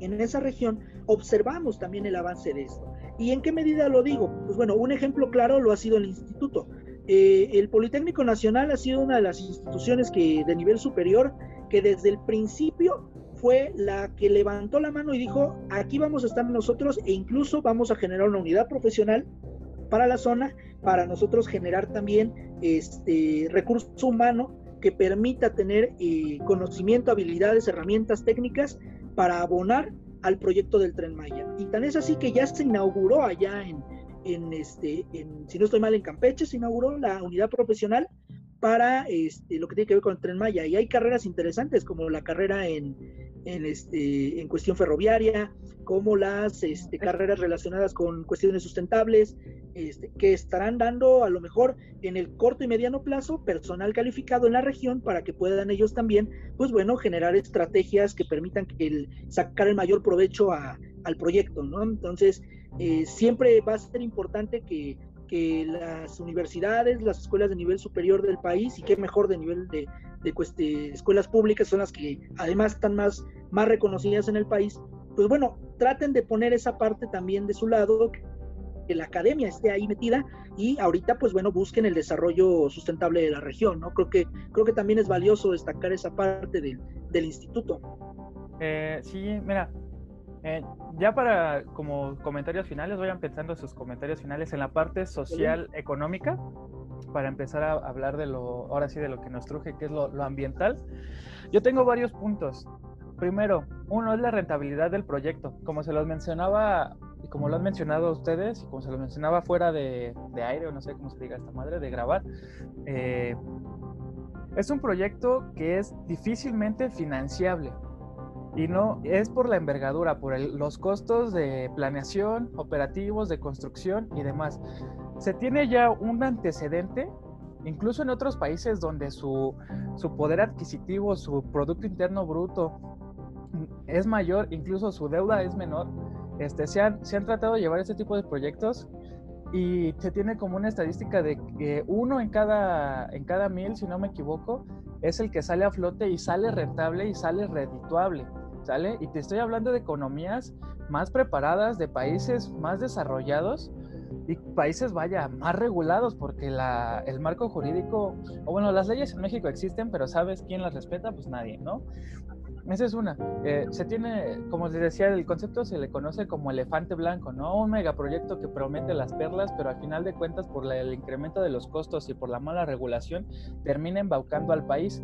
C: en esa región observamos también el avance de esto. ¿Y en qué medida lo digo? Pues bueno, un ejemplo claro lo ha sido el instituto. Eh, el Politécnico Nacional ha sido una de las instituciones que de nivel superior que desde el principio fue la que levantó la mano y dijo, aquí vamos a estar nosotros e incluso vamos a generar una unidad profesional para la zona, para nosotros generar también este recurso humano que permita tener eh, conocimiento, habilidades, herramientas técnicas para abonar al proyecto del tren Maya. Y tan es así que ya se inauguró allá en, en este, en, si no estoy mal, en Campeche se inauguró la unidad profesional para este, lo que tiene que ver con el tren Maya. Y hay carreras interesantes como la carrera en, en, este, en cuestión ferroviaria, como las este, carreras relacionadas con cuestiones sustentables, este, que estarán dando a lo mejor en el corto y mediano plazo personal calificado en la región para que puedan ellos también, pues bueno, generar estrategias que permitan que el, sacar el mayor provecho a, al proyecto, ¿no? Entonces, eh, siempre va a ser importante que, que, las universidades, las escuelas de nivel superior del país, y qué mejor de nivel de, de, escuelas públicas, son las que además están más, reconocidas en el país, pues bueno, traten de poner esa parte también de su lado, que la academia esté ahí metida y ahorita pues bueno busquen el desarrollo sustentable de la región no creo que creo que también es valioso destacar esa parte del instituto.
A: Eh, sí mira eh, ya para como comentarios finales, vayan pensando sus comentarios finales en la parte social económica, para empezar a hablar de lo, ahora sí, de lo que nos truje, que es lo, ambiental. Yo tengo varios puntos. Primero, uno es la rentabilidad del proyecto. Como se los mencionaba, y como lo han mencionado ustedes, y como se los mencionaba fuera de, aire, o no sé cómo se diga esta madre, de grabar, eh, es un proyecto que es difícilmente financiable. Y no es por la envergadura, por los costos de planeación, operativos, de construcción y demás. Se tiene ya un antecedente, incluso en otros países donde su, su poder adquisitivo, su Producto Interno Bruto es mayor, incluso su deuda es menor. Este, se, han, se han tratado de llevar este tipo de proyectos y se tiene como una estadística de que uno en cada, en cada mil, si no me equivoco, es el que sale a flote y sale rentable y sale redituable. ¿Sale? Y te estoy hablando de economías más preparadas, de países más desarrollados y países, vaya, más regulados, porque la, el marco jurídico, o bueno, las leyes en México existen, pero ¿sabes quién las respeta? Pues nadie, ¿no? Esa es una. Eh, se tiene, como les decía, el concepto se le conoce como elefante blanco, ¿no? Un megaproyecto que promete las perlas, pero al final de cuentas, por el incremento de los costos y por la mala regulación, termina embaucando al país.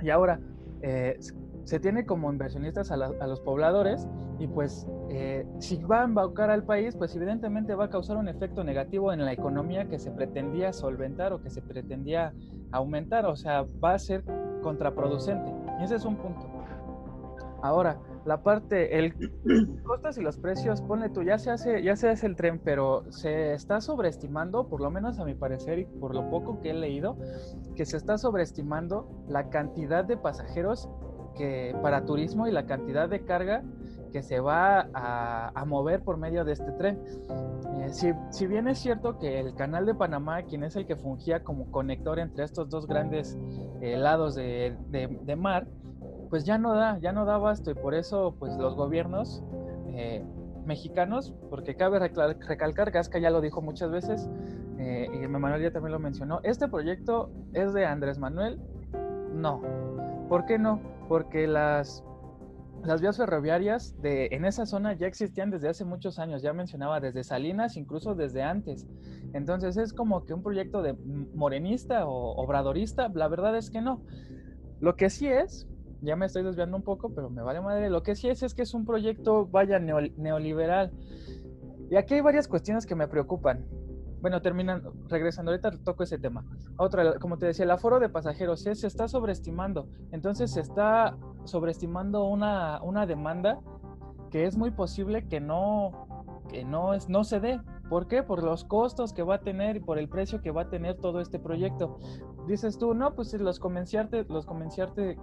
A: Y ahora, eh, se tiene como inversionistas a, los pobladores y pues eh, si va a embaucar al país, pues evidentemente va a causar un efecto negativo en la economía que se pretendía solventar o que se pretendía aumentar, o sea, va a ser contraproducente. Y ese es un punto. Ahora, la parte, el costas y los precios, pone tú, ya se hace, ya se hace el tren, pero se está sobreestimando, por lo menos a mi parecer y por lo poco que he leído, que se está sobreestimando la cantidad de pasajeros que para turismo y la cantidad de carga que se va a, mover por medio de este tren. Eh, si, bien es cierto que el canal de Panamá, quien es el que fungía como conector entre estos dos grandes eh, lados de, de, mar, pues ya no da, ya no da abasto y por eso pues los gobiernos eh, mexicanos, porque cabe recalcar, Gasca ya lo dijo muchas veces, y Manuel ya también lo mencionó, este proyecto es de Andrés Manuel, no. ¿Por qué no? Porque las las vías ferroviarias de, en esa zona ya existían desde hace muchos años, ya mencionaba, desde Salinas, incluso desde antes. Entonces es como que un proyecto de morenista o obradorista, la verdad es que no. Lo que sí es, ya me estoy desviando un poco, pero me vale madre, lo que sí es es que es un proyecto, vaya, neoliberal. Y aquí hay varias cuestiones que me preocupan bueno, terminando, regresando, ahorita toco ese tema. Otra, como te decía, el aforo de pasajeros se está sobreestimando. Entonces se está sobreestimando una, una demanda que es muy posible que no, que no, es, no se dé. ¿Por qué? Por los costos que va a tener y por el precio que va a tener todo este proyecto. Dices tú, no, pues los comerciantes, los comerciantes,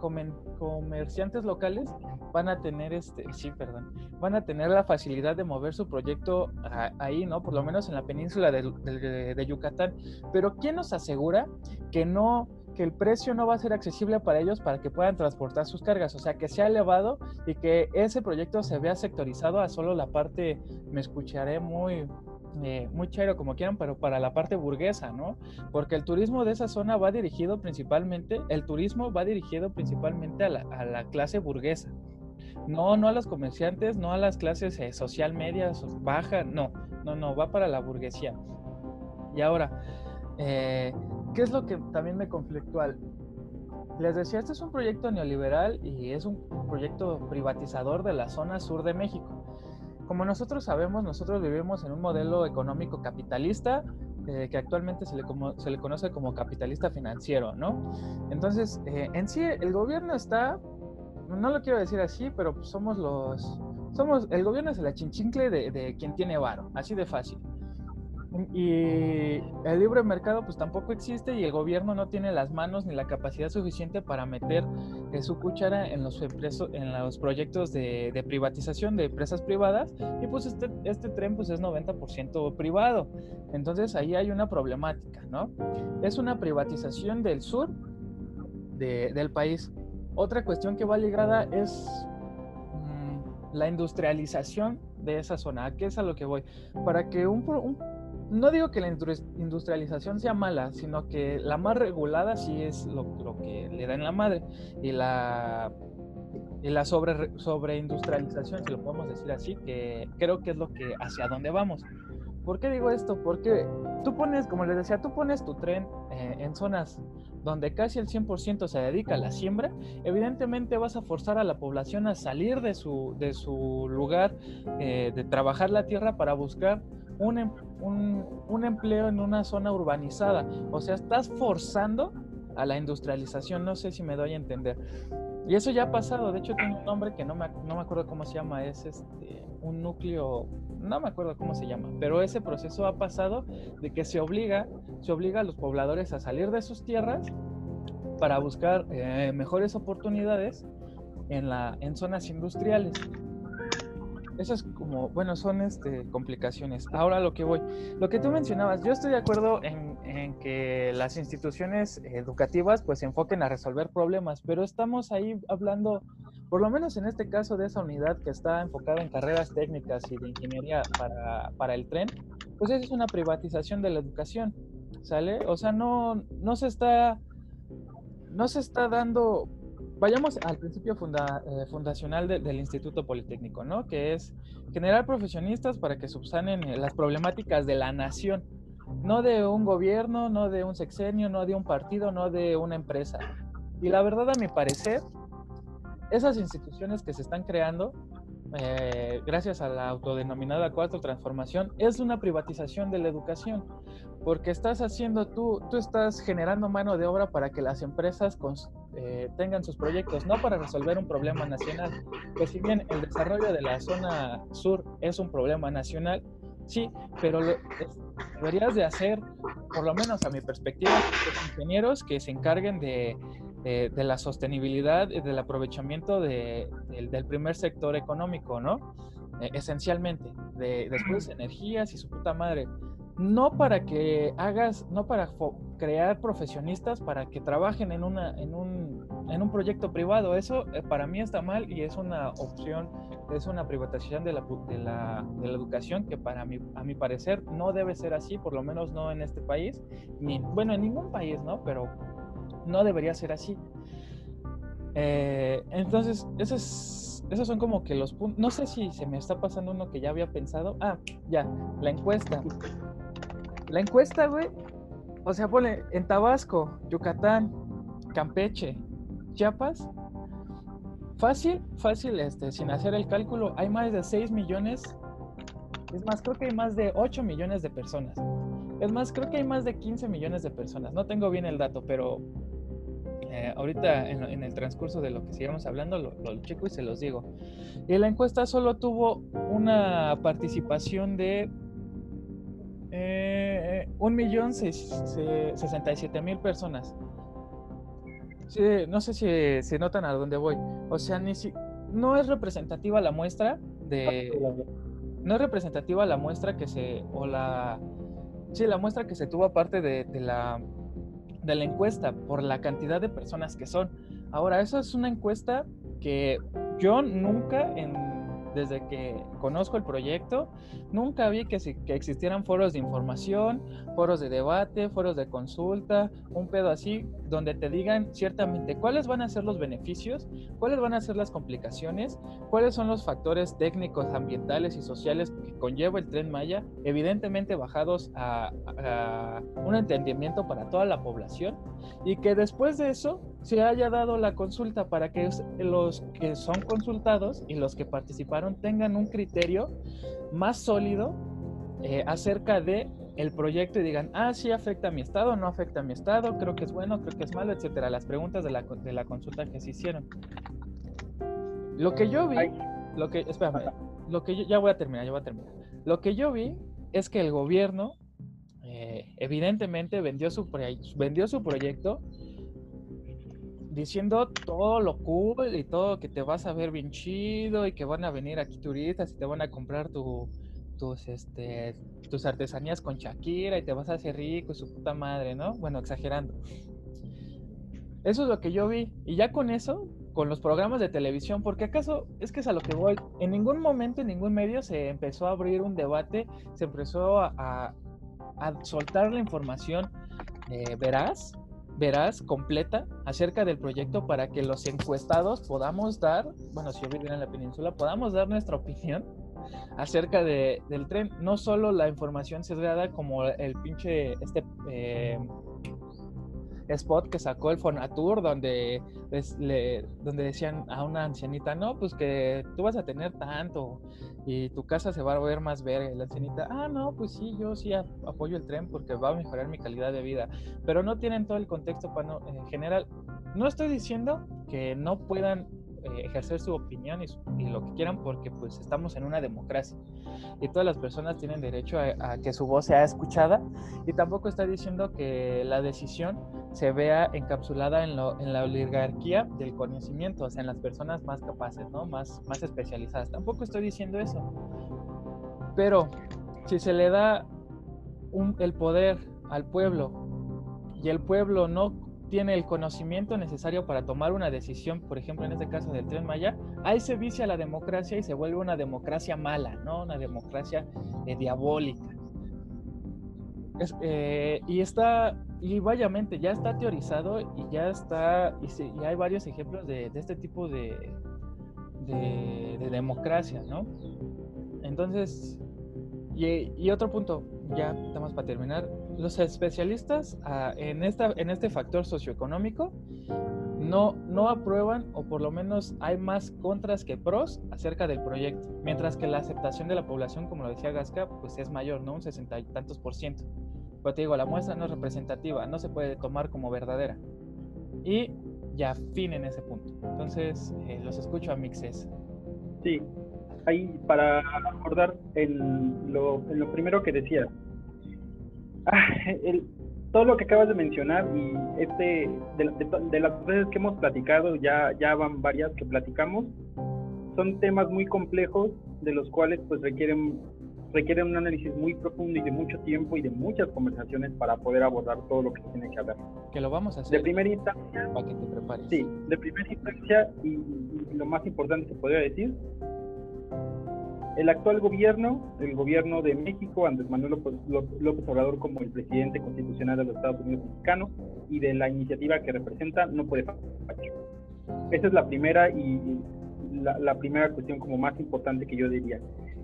A: comerciantes locales van a tener este, sí, perdón, van a tener la facilidad de mover su proyecto ahí, ¿no? Por lo menos en la península de, de Yucatán. Pero ¿quién nos asegura que no que el precio no va a ser accesible para ellos para que puedan transportar sus cargas, o sea, que sea elevado y que ese proyecto se vea sectorizado a solo la parte, me escucharé muy, eh, muy chero como quieran, pero para la parte burguesa, ¿no? Porque el turismo de esa zona va dirigido principalmente, el turismo va dirigido principalmente a la, clase burguesa. No, no a los comerciantes, no a las clases eh, social medias, bajas, no, no, no, va para la burguesía. Y ahora, eh, ¿Qué es lo que también me conflictual? Les decía, este es un proyecto neoliberal y es un proyecto privatizador de la zona sur de México. Como nosotros sabemos, nosotros vivimos en un modelo económico capitalista eh, que actualmente se le, se le, conoce como capitalista financiero, ¿no? Entonces, eh, en sí, el gobierno está, no lo quiero decir así, pero somos los, somos, el gobierno es el chinchincle de, de quien tiene varo, así de fácil. Y el libre mercado pues tampoco existe y el gobierno no tiene las manos ni la capacidad suficiente para meter eh, su cuchara en los, en los proyectos de, privatización de empresas privadas y pues este, este tren pues es 90% privado. Entonces ahí hay una problemática, ¿no? Es una privatización del sur del país. Otra cuestión que va ligada es mm, la industrialización de esa zona. ¿A qué es a lo que voy? Para que un, un no digo que la industrialización sea mala, sino que la más regulada sí es lo, que le da en la madre. Y la, y la sobre, sobreindustrialización, si lo podemos decir así, que creo que es lo que hacia dónde vamos. ¿Por qué digo esto? Porque tú pones, como les decía, tú pones tu tren eh, en zonas donde casi el 100% se dedica a la siembra, evidentemente vas a forzar a la población a salir de su, de su lugar eh, de trabajar la tierra para buscar Em, un, un, empleo en una zona urbanizada. O sea, estás forzando a la industrialización. No sé si me doy a entender. Y eso ya ha pasado. De hecho, tiene un nombre que no me, no me acuerdo cómo se llama. Es este, un núcleo, no me acuerdo cómo se llama. Pero ese proceso ha pasado de que se obliga, se obliga a los pobladores a salir de sus tierras para buscar eh, mejores oportunidades en, la, en zonas industriales. Esas como, bueno, son este, complicaciones. Ahora lo que voy. Lo que tú mencionabas, yo estoy de acuerdo en, que las instituciones educativas pues se enfoquen a resolver problemas, pero estamos ahí hablando, por lo menos en este caso de esa unidad que está enfocada en carreras técnicas y de ingeniería para, para el tren, pues eso es una privatización de la educación, ¿sale? O sea, no, no se está, no se está dando vayamos al principio eh, fundacional del Instituto Politécnico, ¿no? Que es generar profesionistas para que subsanen las problemáticas de la nación, no de un gobierno, no de un sexenio, no de un partido, no de una empresa. Y la verdad, a mi parecer, esas instituciones que se están creando eh, gracias a la autodenominada cuarta transformación, es una privatización de la educación, porque estás haciendo tú, tú estás generando mano de obra para que las empresas eh, tengan sus proyectos, no para resolver un problema nacional. Pues si bien el desarrollo de la zona sur es un problema nacional, sí, pero deberías de hacer, por lo menos a mi perspectiva, los ingenieros que se encarguen de de, la sostenibilidad y del aprovechamiento de, del primer sector económico, ¿no? E, esencialmente, de, después energías y su puta madre. No para que hagas, no para crear profesionistas para que trabajen en, una, en, un, en un proyecto privado. Eso eh, para mí está mal y es una opción, es una privatización de la, de la, de la educación que para mí, a mi parecer no debe ser así, por lo menos no en este país, ni, bueno, en ningún país, ¿no? Pero no debería ser así. Eh, entonces, esos, esos son como que los puntos. No sé si se me está pasando uno que ya había pensado. Ah, ya, la encuesta. La encuesta, güey. O sea, pone en Tabasco, Yucatán, Campeche, Chiapas. Fácil, fácil, este, sin hacer el cálculo, hay más de 6 millones. Es más, creo que hay más de 8 millones de personas. Es más, creo que hay más de 15 millones de personas. No tengo bien el dato, pero eh, ahorita en, el transcurso de lo que sigamos hablando lo, lo, checo y se los digo. Y la encuesta solo tuvo una participación de un millón sesenta y siete mil personas. no sé si se notan a dónde voy. O sea, ni si, no es representativa la muestra de... No es representativa la muestra que se... o la... Sí, la muestra que se tuvo aparte de la de la encuesta por la cantidad de personas que son. Ahora, eso es una encuesta que yo nunca en desde que conozco el proyecto, nunca vi que, existieran foros de información, foros de debate, foros de consulta, un pedo así, donde te digan ciertamente cuáles van a ser los beneficios, cuáles van a ser las complicaciones, cuáles son los factores técnicos, ambientales y sociales que conlleva el tren Maya, evidentemente bajados a un entendimiento para toda la población, y que después de eso se haya dado la consulta para que los que son consultados y los que participaron tengan un criterio más sólido eh, acerca de el proyecto y digan, ah, sí afecta a mi estado, no afecta a mi estado, creo que es bueno, creo que es malo, etcétera. Las preguntas de la, de la consulta que se hicieron. Lo que yo vi, lo que, espérame, lo que yo, ya voy a terminar, ya voy a terminar. Lo que yo vi es que el gobierno, eh, evidentemente, vendió su, vendió su proyecto diciendo todo lo cool y todo que te vas a ver bien chido y que van a venir aquí turistas y te van a comprar tu, tus, este, tus artesanías con Shakira y te vas a hacer rico y su puta madre, ¿no? Bueno, exagerando. Eso es lo que yo vi. Y ya con eso, con los programas de televisión, porque acaso es que es a lo que voy. En ningún momento, en ningún medio se empezó a abrir un debate, se empezó a, a, soltar la información eh, veraz verás completa acerca del proyecto para que los encuestados podamos dar, bueno, si yo vivo en la península, podamos dar nuestra opinión acerca de, del tren. No solo la información sesgada como el pinche, este, eh, spot que sacó el Fonatur donde, le, donde decían a una ancianita, no, pues que tú vas a tener tanto y tu casa se va a ver más verde. La ancianita, ah, no, pues sí, yo sí apoyo el tren porque va a mejorar mi calidad de vida, pero no tienen todo el contexto para en general. No estoy diciendo que no puedan eh, ejercer su opinión y, lo que quieran porque pues estamos en una democracia y todas las personas tienen derecho a, que su voz sea escuchada y tampoco está diciendo que la decisión se vea encapsulada en, la oligarquía del conocimiento, o sea, en las personas más capaces, ¿no? Más, más especializadas. Tampoco estoy diciendo eso. Pero si se le da el poder al pueblo y el pueblo no tiene el conocimiento necesario para tomar una decisión, por ejemplo, en este caso del tren Maya, ahí se vicia la democracia y se vuelve una democracia mala, ¿no? Una democracia eh, diabólica. Eh, y está, y vayamente, ya está teorizado y ya está, y, hay varios ejemplos de, este tipo de, de, democracia, ¿no? Entonces, y, otro punto, ya estamos para terminar, los especialistas ah, en, esta, en este factor socioeconómico no, no aprueban o por lo menos hay más contras que pros acerca del proyecto, mientras que la aceptación de la población, como lo decía Gasca, pues es mayor, ¿no? Un sesenta y tantos por ciento. Pero te digo, la muestra no es representativa, no se puede tomar como verdadera. Y ya fin en ese punto. Entonces, eh, los escucho a Mixes.
B: Sí, ahí para acordar en lo, lo primero que decía, ah, el, todo lo que acabas de mencionar y este de, las veces que hemos platicado, ya, ya van varias que platicamos, son temas muy complejos de los cuales pues requieren requieren un análisis muy profundo y de mucho tiempo y de muchas conversaciones para poder abordar todo lo que se tiene que hablar.
A: Que lo vamos a hacer.
B: De primera instancia.
A: Para que te prepares.
B: Sí, de primera instancia y, y lo más importante se podría decir, el actual gobierno, el gobierno de México, Andrés Manuel López, Obrador como el presidente constitucional de los Estados Unidos mexicanos y de la iniciativa que representa, no puede fallar. Esa es la primera y la, primera cuestión como más importante que yo diría.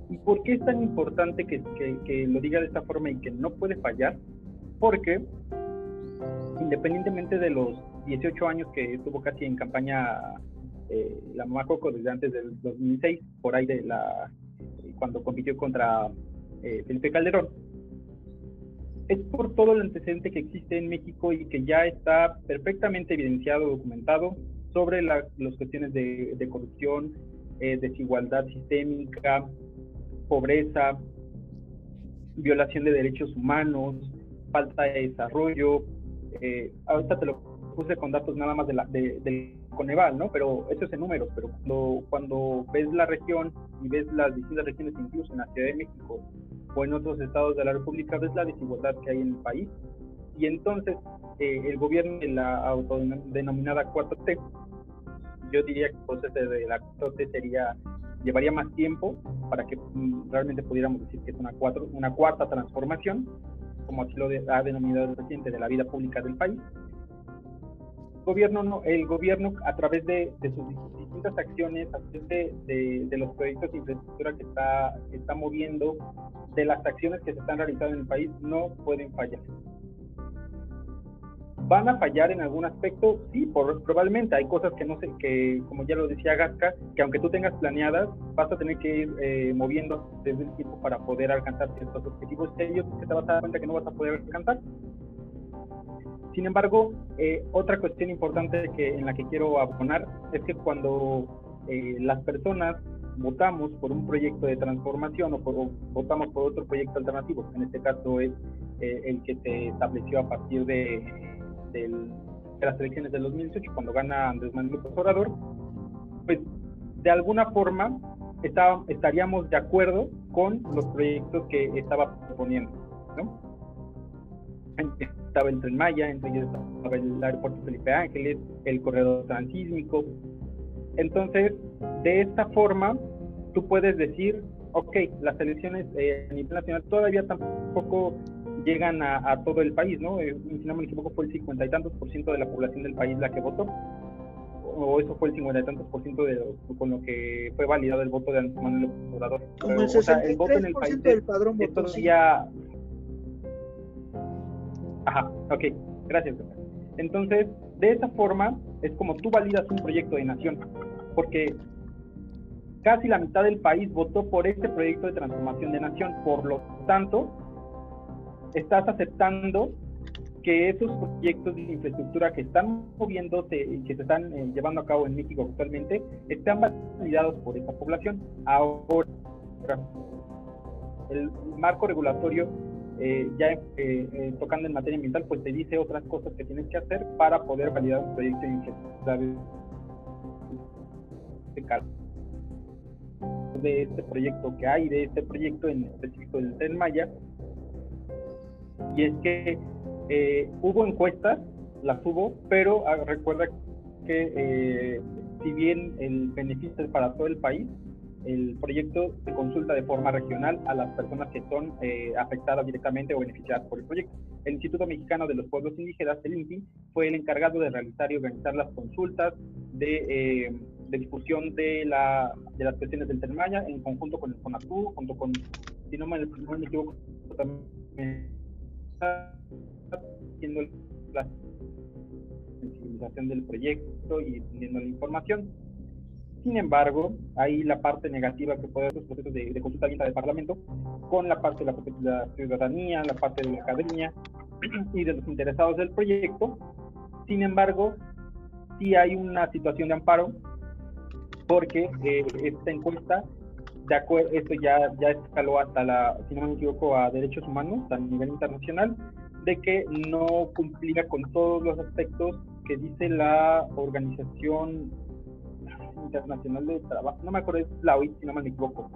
B: ¿Y por qué es tan importante que, lo diga de esta forma y que no puede fallar? Porque independientemente de los 18 años que estuvo casi en campaña eh, la mamá Coco desde antes del 2006, por ahí de la cuando compitió contra eh, Felipe Calderón, es por todo el antecedente que existe en México y que ya está perfectamente evidenciado, documentado sobre las cuestiones de, corrupción, eh, desigualdad sistémica, pobreza, violación de derechos humanos, falta de desarrollo. Eh, ahorita te lo puse con datos nada más de la, de, del Coneval, ¿no? Pero eso es en números, pero cuando, cuando ves la región y ves las distintas regiones, incluso en la Ciudad de México o en otros estados de la República, ves la desigualdad que hay en el país. Y entonces eh, el gobierno de la autodenominada 4T, yo diría que el proceso de la 4T sería, llevaría más tiempo para que mm, realmente pudiéramos decir que es una, cuatro, una cuarta transformación, como así lo ha denominado el presidente de la vida pública del país gobierno no, el gobierno a través de, sus distintas acciones, a través de, de, los proyectos de infraestructura que está, está moviendo, de las acciones que se están realizando en el país, no pueden fallar. ¿Van a fallar en algún aspecto? Sí, por, probablemente. Hay cosas que no sé, que como ya lo decía Gasca, que aunque tú tengas planeadas, vas a tener que ir eh, moviendo desde el tiempo para poder alcanzar ciertos objetivos ellos que te vas a dar cuenta que no vas a poder alcanzar. Sin embargo, eh, otra cuestión importante que, en la que quiero abonar es que cuando eh, las personas votamos por un proyecto de transformación o, votamos por otro proyecto alternativo, en este caso es eh, el que se estableció a partir de, las elecciones del 2018, cuando gana Andrés Manuel López Obrador, pues de alguna forma estaríamos de acuerdo con los proyectos que estaba proponiendo, ¿no? Estaba el Tren Maya, entre ellos estaba el aeropuerto Felipe Ángeles, el corredor transísmico. Entonces, de esta forma, tú puedes decir, ok, las elecciones eh, a nivel nacional todavía tampoco llegan a, todo el país, ¿no? Eh, si no me equivoco, fue el cincuenta y tantos por ciento de la población del país la que votó, o eso fue el cincuenta y tantos por ciento de con lo que fue validado el voto de Manuel Obrador.
C: Como el, o sea, el voto en el país del padrón
B: votó, todavía Ajá, ok, gracias. Entonces, de esa forma es como tú validas un proyecto de nación, porque casi la mitad del país votó por este proyecto de transformación de nación. Por lo tanto, estás aceptando que esos proyectos de infraestructura que están moviéndose y que se están eh, llevando a cabo en México actualmente están validados por esa población. Ahora, el marco regulatorio eh, ya eh, eh, tocando en materia ambiental, pues te dice otras cosas que tienes que hacer para poder validar un proyecto de infraestructura de este proyecto que hay, de este proyecto en específico del Tren Maya. Y es que hubo encuestas, las hubo, pero ah, recuerda que si bien el beneficio es para todo el país, el proyecto se consulta de forma regional a las personas que son eh, afectadas directamente o beneficiadas por el proyecto. El Instituto Mexicano de los Pueblos Indígenas, el INPI, fue el encargado de realizar y organizar las consultas de, eh, discusión de, la, de las cuestiones del Termaya en conjunto con el CONATU, junto con, si no me, equivoco, también haciendo la organización del proyecto y difundiendo la información. Sin embargo, hay la parte negativa que puede ser los procesos de, consulta abierta del Parlamento con la parte de la, ciudadanía, la parte de la academia y de los interesados del proyecto. Sin embargo, sí hay una situación de amparo porque eh, esta encuesta, de acuerdo, esto ya, ya escaló hasta la, si no me equivoco, a derechos humanos a nivel internacional, de que no cumplía con todos los aspectos que dice la organización Internacional de Trabajo, no me acuerdo, es la OIT, si no me equivoco,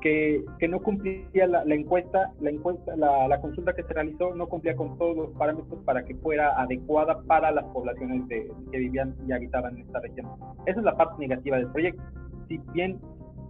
B: que, que no cumplía la, la, encuesta, la encuesta, la, la, consulta que se realizó no cumplía con todos los parámetros para que fuera adecuada para las poblaciones de, que vivían y habitaban en esta región. Esa es la parte negativa del proyecto. Si bien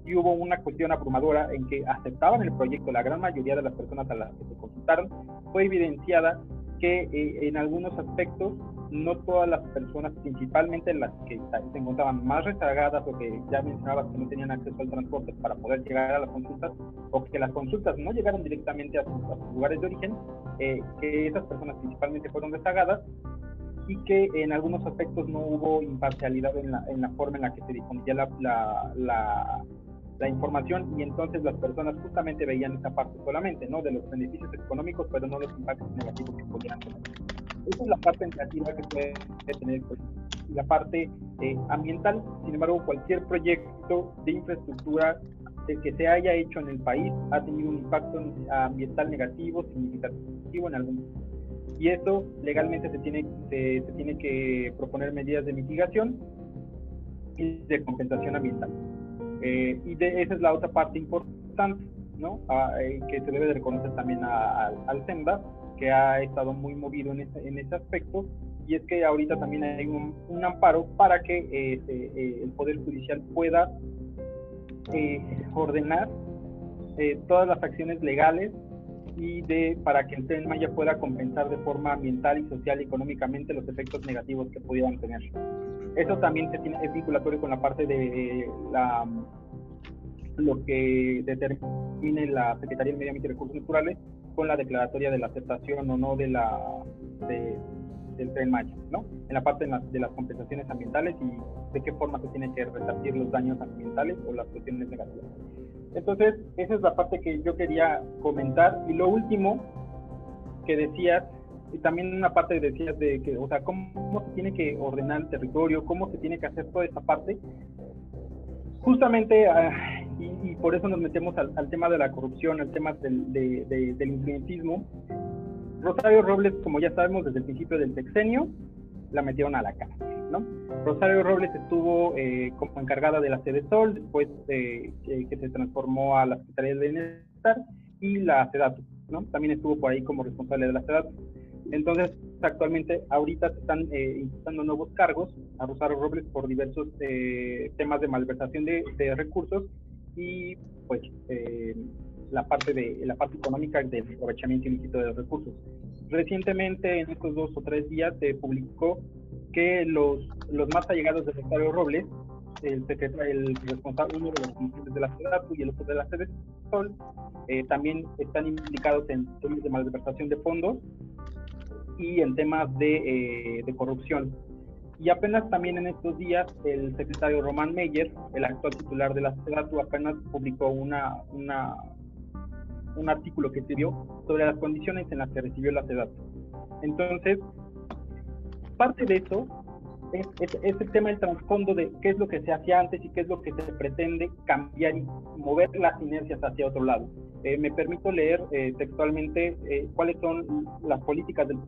B: sí hubo una cuestión abrumadora en que aceptaban el proyecto la gran mayoría de las personas a las que se consultaron, fue evidenciada que eh, en algunos aspectos no todas las personas, principalmente las que se encontraban más rezagadas o que ya mencionabas que no tenían acceso al transporte para poder llegar a las consultas o que las consultas no llegaron directamente a sus, lugares de origen, eh, que esas personas principalmente fueron rezagadas y que en algunos aspectos no hubo imparcialidad en la, en la forma en la que se difundía la, la, la información y entonces las personas justamente veían esa parte solamente, ¿no? De los beneficios económicos, pero no los impactos negativos que podían tener. Esa es la parte negativa que puede tener pues, la parte eh, ambiental. Sin embargo, cualquier proyecto de infraestructura que se haya hecho en el país ha tenido un impacto ambiental negativo, significativo en algún y eso legalmente se tiene, se, se tiene que proponer medidas de mitigación y de compensación ambiental. Eh, y de, esa es la otra parte importante, ¿no? Ah, eh, que se debe de reconocer también al SEMDA, que ha estado muy movido en ese, en ese aspecto, y es que ahorita también hay un, un amparo para que eh, el Poder Judicial pueda ordenar todas las acciones legales y de para que el Tren Maya pueda compensar de forma ambiental y social y económicamente los efectos negativos que pudieran tener. Eso también se tiene, es vinculatorio con la parte de la, lo que determine la Secretaría de Medio Ambiente y Recursos Naturales con la declaratoria de la aceptación o no de la del tren Maya, ¿no? En la parte de, las compensaciones ambientales y de qué forma se tienen que resarcir los daños ambientales o las cuestiones negativas. Entonces, esa es la parte que yo quería comentar. Y lo último que decías y también una parte decías de que, o sea, cómo, se tiene que ordenar el territorio, cómo se tiene que hacer toda esa parte. Justamente, ah, y, por eso nos metemos al, tema de la corrupción, al tema del, del influencismo. Rosario Robles, como ya sabemos, desde el principio del sexenio, la metieron a la cárcel, ¿no? Rosario Robles estuvo eh, como encargada de la sede Sol, después eh, que, se transformó a la Secretaría de Bienestar y la SEDATU, ¿no? También estuvo por ahí como responsable de la SEDATU. Entonces, actualmente, ahorita se están eh, imputando nuevos cargos a Rosario Robles por diversos eh, temas de malversación de, recursos y, pues, eh, la parte de la parte económica del aprovechamiento ilícito de los recursos. Recientemente, en estos dos o tres días, se publicó que los, los más allegados de Rosario Robles el, el responsable, uno de los funcionarios de la ciudad y el otro de la sede Sol, eh, también están implicados en temas de malversación de fondos y en temas de, eh, de, corrupción. Y apenas también en estos días el secretario Román Meyer, el actual titular de la SEDATU, apenas publicó una, una, un artículo que escribió sobre las condiciones en las que recibió la SEDATU. Entonces, parte de eso es, el tema del trasfondo de qué es lo que se hacía antes y qué es lo que se pretende cambiar y mover las inercias hacia otro lado. Eh, me permito leer eh, textualmente eh, cuáles son las políticas del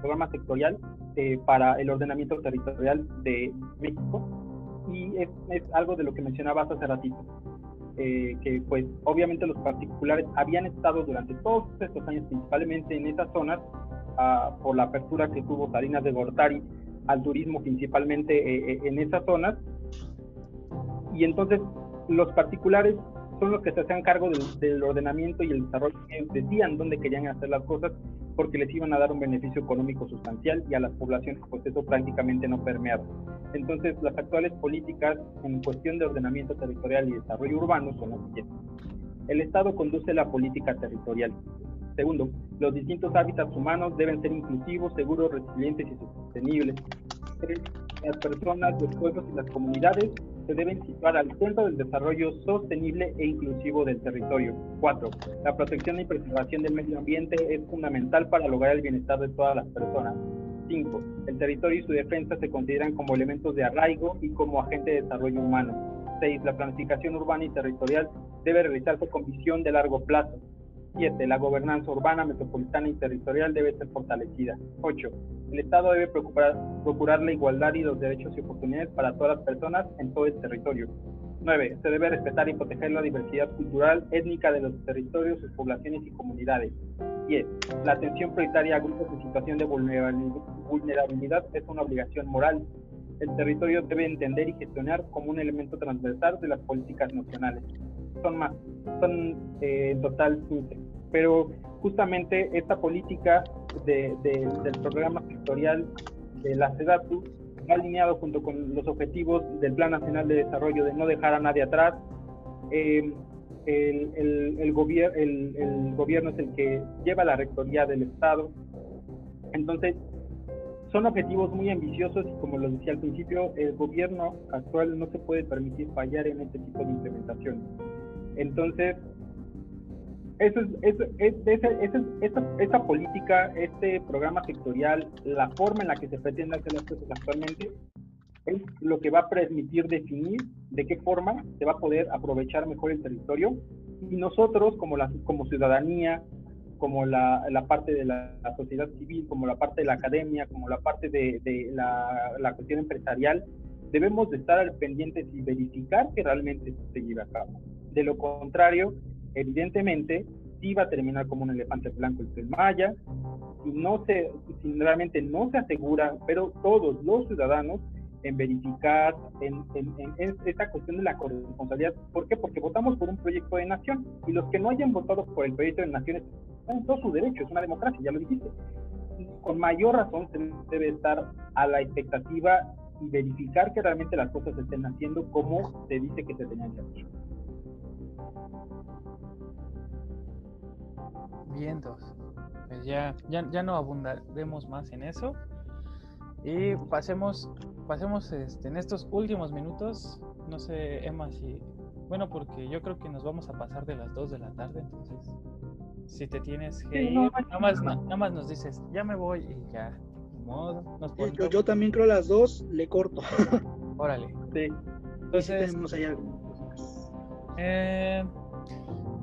B: programa sectorial para el ordenamiento territorial de México y es, es algo de lo que mencionabas hace ratito. que pues obviamente los particulares habían estado durante todos estos años principalmente en esas zonas ah, por la apertura que tuvo Salinas de Gortari al turismo principalmente eh, eh, en esas zonas. Y entonces los particulares son los que se hacían cargo del, ordenamiento y el desarrollo, decían dónde querían hacer las cosas porque les iban a dar un beneficio económico sustancial y a las poblaciones pues eso prácticamente no permeaba. Entonces las actuales políticas en cuestión de ordenamiento territorial y desarrollo urbano son las siguientes. El Estado conduce la política territorial, Segundo, los distintos hábitats humanos deben ser inclusivos, seguros, resilientes y sostenibles. Tres, las personas, los pueblos y las comunidades se deben situar al centro del desarrollo sostenible e inclusivo del territorio. 4. La protección y preservación del medio ambiente es fundamental para lograr el bienestar de todas las personas. 5. El territorio y su defensa se consideran como elementos de arraigo y como agente de desarrollo humano. 6. La planificación urbana y territorial debe realizarse con visión de largo plazo. 7. La gobernanza urbana, metropolitana y territorial debe ser fortalecida. 8. El Estado debe procurar, procurar la igualdad y los derechos y oportunidades para todas las personas en todo el territorio. 9. Se debe respetar y proteger la diversidad cultural, étnica de los territorios, sus poblaciones y comunidades. 10. La atención prioritaria a grupos en situación de vulnerabilidad es una obligación moral. El territorio debe entender y gestionar como un elemento transversal de las políticas nacionales. Son más, son eh, en total 15. Pero justamente esta política de, del programa sectorial de la SEDATU va alineado junto con los objetivos del Plan Nacional de Desarrollo de no dejar a nadie atrás. Eh, el, el, el, gobierno es el que lleva la rectoría del Estado. Entonces, son objetivos muy ambiciosos y como lo decía al principio, el gobierno actual no se puede permitir fallar en este tipo de implementación. Entonces, es, esa, política, este programa sectorial, la forma en la que se pretende hacer las cosas actualmente, es lo que va a permitir definir de qué forma se va a poder aprovechar mejor el territorio y nosotros como, ciudadanía, como la, parte de la, sociedad civil, como la parte de la academia, como la parte de, la, cuestión empresarial, debemos de estar al pendiente y verificar que realmente se lleve a cabo. De lo contrario, evidentemente, sí va a terminar como un elefante blanco el Tren Maya, y no se, si realmente no se asegura, pero todos los ciudadanos en verificar en, en, esta cuestión de la corresponsabilidad. ¿Por qué? Porque votamos por un proyecto de nación y los que no hayan votado por el proyecto de nación en todo su derecho, es una democracia, ya lo dijiste. Con mayor razón se debe estar a la expectativa y verificar que realmente las cosas se estén haciendo como se dice que se tenían que hacer.
A: Vientos. Pues ya, ya, ya no abundaremos más en eso. Y pasemos, pasemos este, en estos últimos minutos, no sé, Emma, si... Bueno, porque yo creo que nos vamos a pasar de las 2 de la tarde, entonces, si te tienes que ir, nada, más, nada más nos dices, ya me voy y ya, modo, nos
C: yo, yo, también creo las 2, le corto.
A: Órale.
C: Sí. Entonces,
A: eh,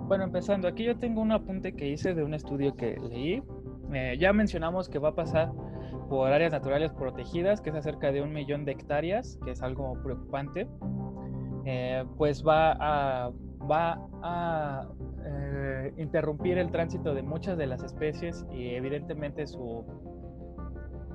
A: bueno, empezando, aquí yo tengo un apunte que hice de un estudio que leí. Eh, ya mencionamos que va a pasar por áreas naturales protegidas, que es acerca de un millón de hectáreas, que es algo preocupante, eh, pues va a, va a eh, interrumpir el tránsito de muchas de las especies y evidentemente su,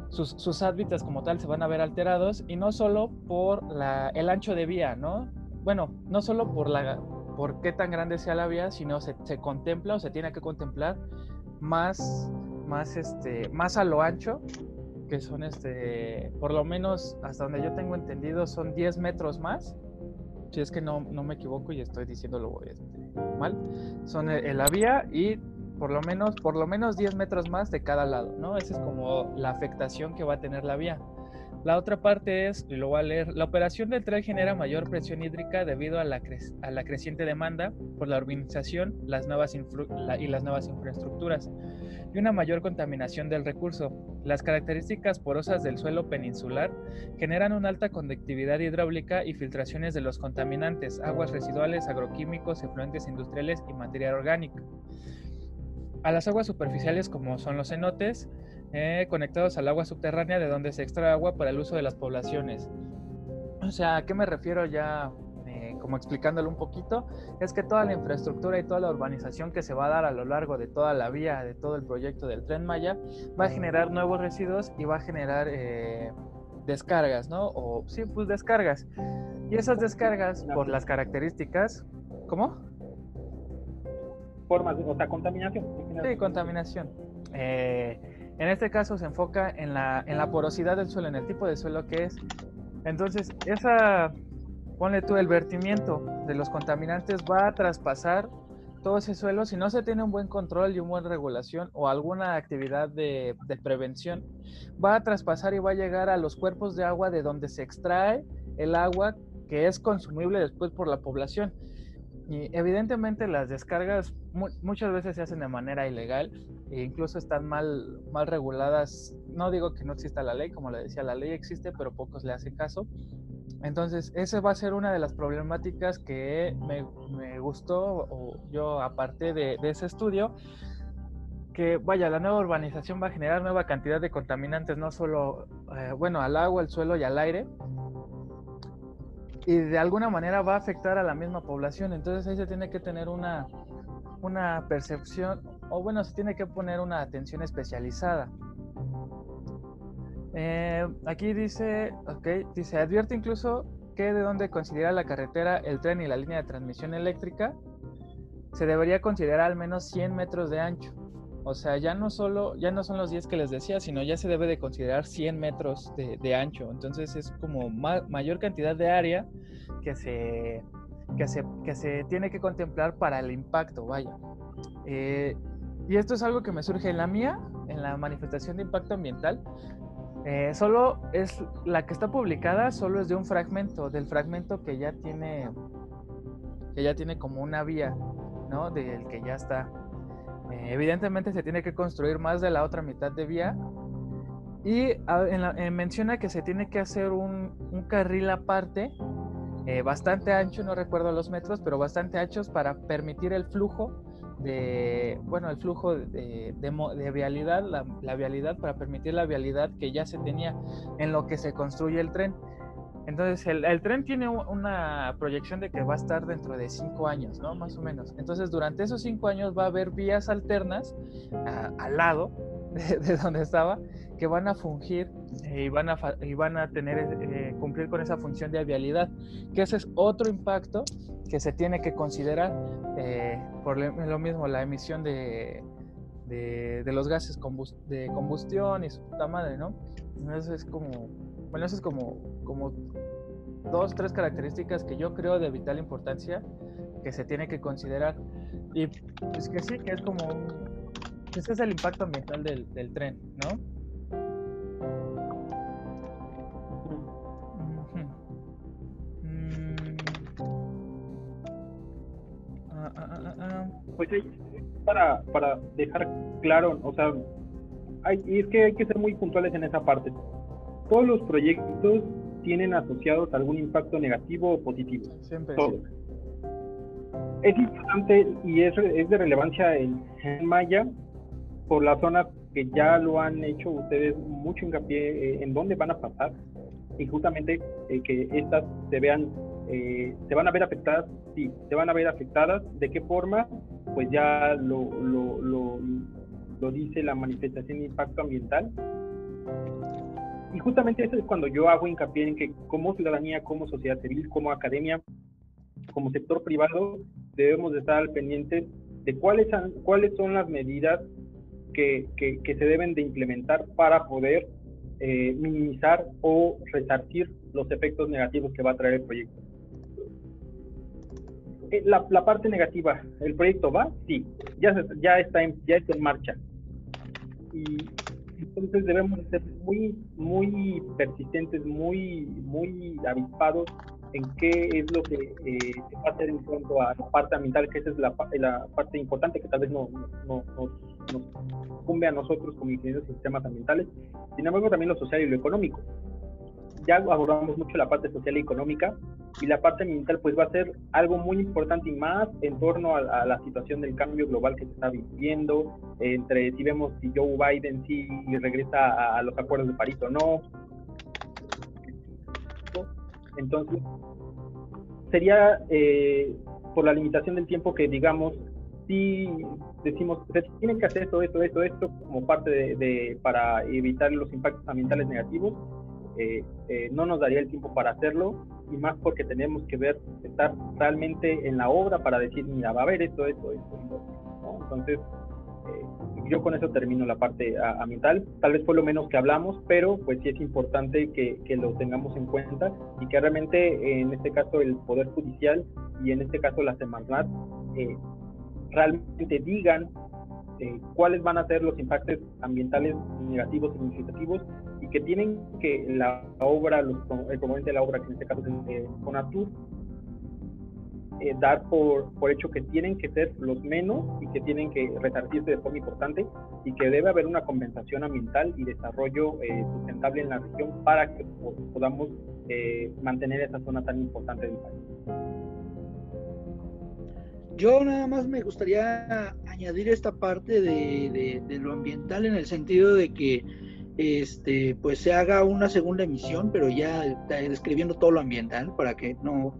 A: sus, sus, hábitats como tal se van a ver alterados y no solo por la, el ancho de vía, ¿no? Bueno, no solo por, la, por qué tan grande sea la vía, sino se, se contempla o se tiene que contemplar más, más, este, más a lo ancho que son este, por lo menos hasta donde yo tengo entendido, son 10 metros más. Si es que no, no me equivoco y estoy diciéndolo este, mal, son en la vía y por lo menos por lo menos 10 metros más de cada lado, ¿no? Esa es como la afectación que va a tener la vía. La otra parte es, y lo voy a leer, la operación del tren genera mayor presión hídrica debido a la, creciente demanda por la urbanización las nuevas y las nuevas infraestructuras y una mayor contaminación del recurso. Las características porosas del suelo peninsular generan una alta conductividad hidráulica y filtraciones de los contaminantes, aguas residuales, agroquímicos, efluentes industriales y materia orgánica. A las aguas superficiales como son los cenotes, eh, conectados al agua subterránea de donde se extrae agua para el uso de las poblaciones. O sea, ¿a qué me refiero ya? Eh, como explicándolo un poquito, es que toda la infraestructura y toda la urbanización que se va a dar a lo largo de toda la vía, de todo el proyecto del tren Maya, va a generar nuevos residuos y va a generar eh, descargas, ¿no? O sí, pues descargas. Y esas descargas, por las características, ¿cómo?
B: Formas, o sea, contaminación.
A: Sí, contaminación. Eh, en este caso se enfoca en la, en la porosidad del suelo, en el tipo de suelo que es. Entonces, esa, ponle tú, el vertimiento de los contaminantes va a traspasar todo ese suelo, si no se tiene un buen control y una buena regulación o alguna actividad de, de, prevención, va a traspasar y va a llegar a los cuerpos de agua de donde se extrae el agua que es consumible después por la población. Y evidentemente las descargas muchas veces se hacen de manera ilegal e incluso están mal, mal reguladas. No digo que no exista la ley, como le decía, la ley existe, pero pocos le hacen caso. Entonces, esa va a ser una de las problemáticas que me, me gustó, o yo aparte de, ese estudio, que vaya, la nueva urbanización va a generar nueva cantidad de contaminantes, no solo, eh, bueno, al agua, al suelo y al aire, y de alguna manera va a afectar a la misma población. Entonces ahí se tiene que tener una, una percepción, o bueno, se tiene que poner una atención especializada. Eh, aquí dice, ok, dice, advierte incluso que de donde considera la carretera, el tren y la línea de transmisión eléctrica, se debería considerar al menos 100 metros de ancho. O sea, ya no solo, ya no son los 10 que les decía, sino ya se debe de considerar 100 metros de, ancho. Entonces es como mayor cantidad de área que se, que se, que se tiene que contemplar para el impacto, vaya. Eh, y esto es algo que me surge en la mía, en la manifestación de impacto ambiental. Eh, solo es la que está publicada, solo es de un fragmento, del fragmento que ya tiene, que ya tiene como una vía, ¿no? Del que ya está eh, evidentemente se tiene que construir más de la otra mitad de vía y eh, menciona que se tiene que hacer un, carril aparte, bastante ancho, no recuerdo los metros, pero bastante anchos para permitir el flujo de, bueno, el flujo de, de, vialidad, la, la, vialidad, para permitir la vialidad que ya se tenía en lo que se construye el tren. Entonces, el, tren tiene una proyección de que va a estar dentro de cinco años, ¿no? Más o menos. Entonces, durante esos cinco años va a haber vías alternas al lado de, donde estaba que van a fungir y, van a, y van a tener, eh, cumplir con esa función de vialidad, que ese es otro impacto que se tiene que considerar eh, por lo mismo, la emisión de, de, los gases de combustión y su puta madre, ¿no? Eso es como bueno, eso es como, como dos, tres características que yo creo de vital importancia que se tiene que considerar. Y pues que sí, que es como. Ese es el impacto ambiental del, del tren, ¿no?
B: Ah, ah, ah, pues para, para dejar claro, o sea, hay, y es que hay que ser muy puntuales en esa parte todos los proyectos tienen asociados algún impacto negativo o positivo. Siempre. Todos. Es importante y es, es de relevancia en, Maya por las zonas que ya lo han hecho ustedes mucho hincapié eh, en dónde van a pasar y justamente eh, que estas se vean, eh, se van a ver afectadas, sí, se van a ver afectadas, ¿de qué forma? Pues ya lo, lo, lo, lo dice la manifestación de impacto ambiental, y justamente eso es cuando yo hago hincapié en que como ciudadanía, como sociedad civil, como academia, como sector privado, debemos de estar al pendiente de cuáles, cuáles son las medidas que, que, se deben de implementar para poder eh, minimizar o resarcir los efectos negativos que va a traer el proyecto. Eh, la, la, parte negativa, ¿el proyecto va? Sí, ya, ya, está, en, ya está en marcha. Y, entonces debemos ser muy, muy persistentes, muy, muy avispados en qué es lo que eh, se va a hacer en cuanto a la parte ambiental, que esa es la, la parte importante que tal vez no, no, nos, nos cumbe a nosotros como ingenieros de sistemas ambientales, sin embargo también lo social y lo económico ya abordamos mucho la parte social y económica y la parte ambiental pues va a ser algo muy importante y más en torno a, la situación del cambio global que se está viviendo, entre si vemos si Joe Biden sí regresa a, los acuerdos de París o no. Entonces, sería eh, por la limitación del tiempo que digamos, si decimos, se tiene que hacer esto, esto, esto, esto como parte de para evitar los impactos ambientales negativos, eh, eh, no nos daría el tiempo para hacerlo y más porque tenemos que ver, estar realmente en la obra para decir, mira, va a haber esto, esto, esto, ¿no? Entonces, eh, yo con eso termino la parte ambiental. Tal vez fue lo menos que hablamos, pero pues sí es importante que, que lo tengamos en cuenta y que realmente en este caso el Poder Judicial y en este caso la Semarnat realmente digan cuáles van a ser los impactos ambientales negativos y significativos que tienen que la obra, los, el componente de la obra, que en este caso es Conatur, eh, dar por, por hecho que tienen que ser los menos y que tienen que resarcirse de forma importante y que debe haber una compensación ambiental y desarrollo eh, sustentable en la región para que podamos eh, mantener esa zona tan importante del país.
C: Yo nada más me gustaría añadir esta parte de, de, lo ambiental en el sentido de que este pues se haga una segunda emisión, pero ya describiendo todo lo ambiental para que no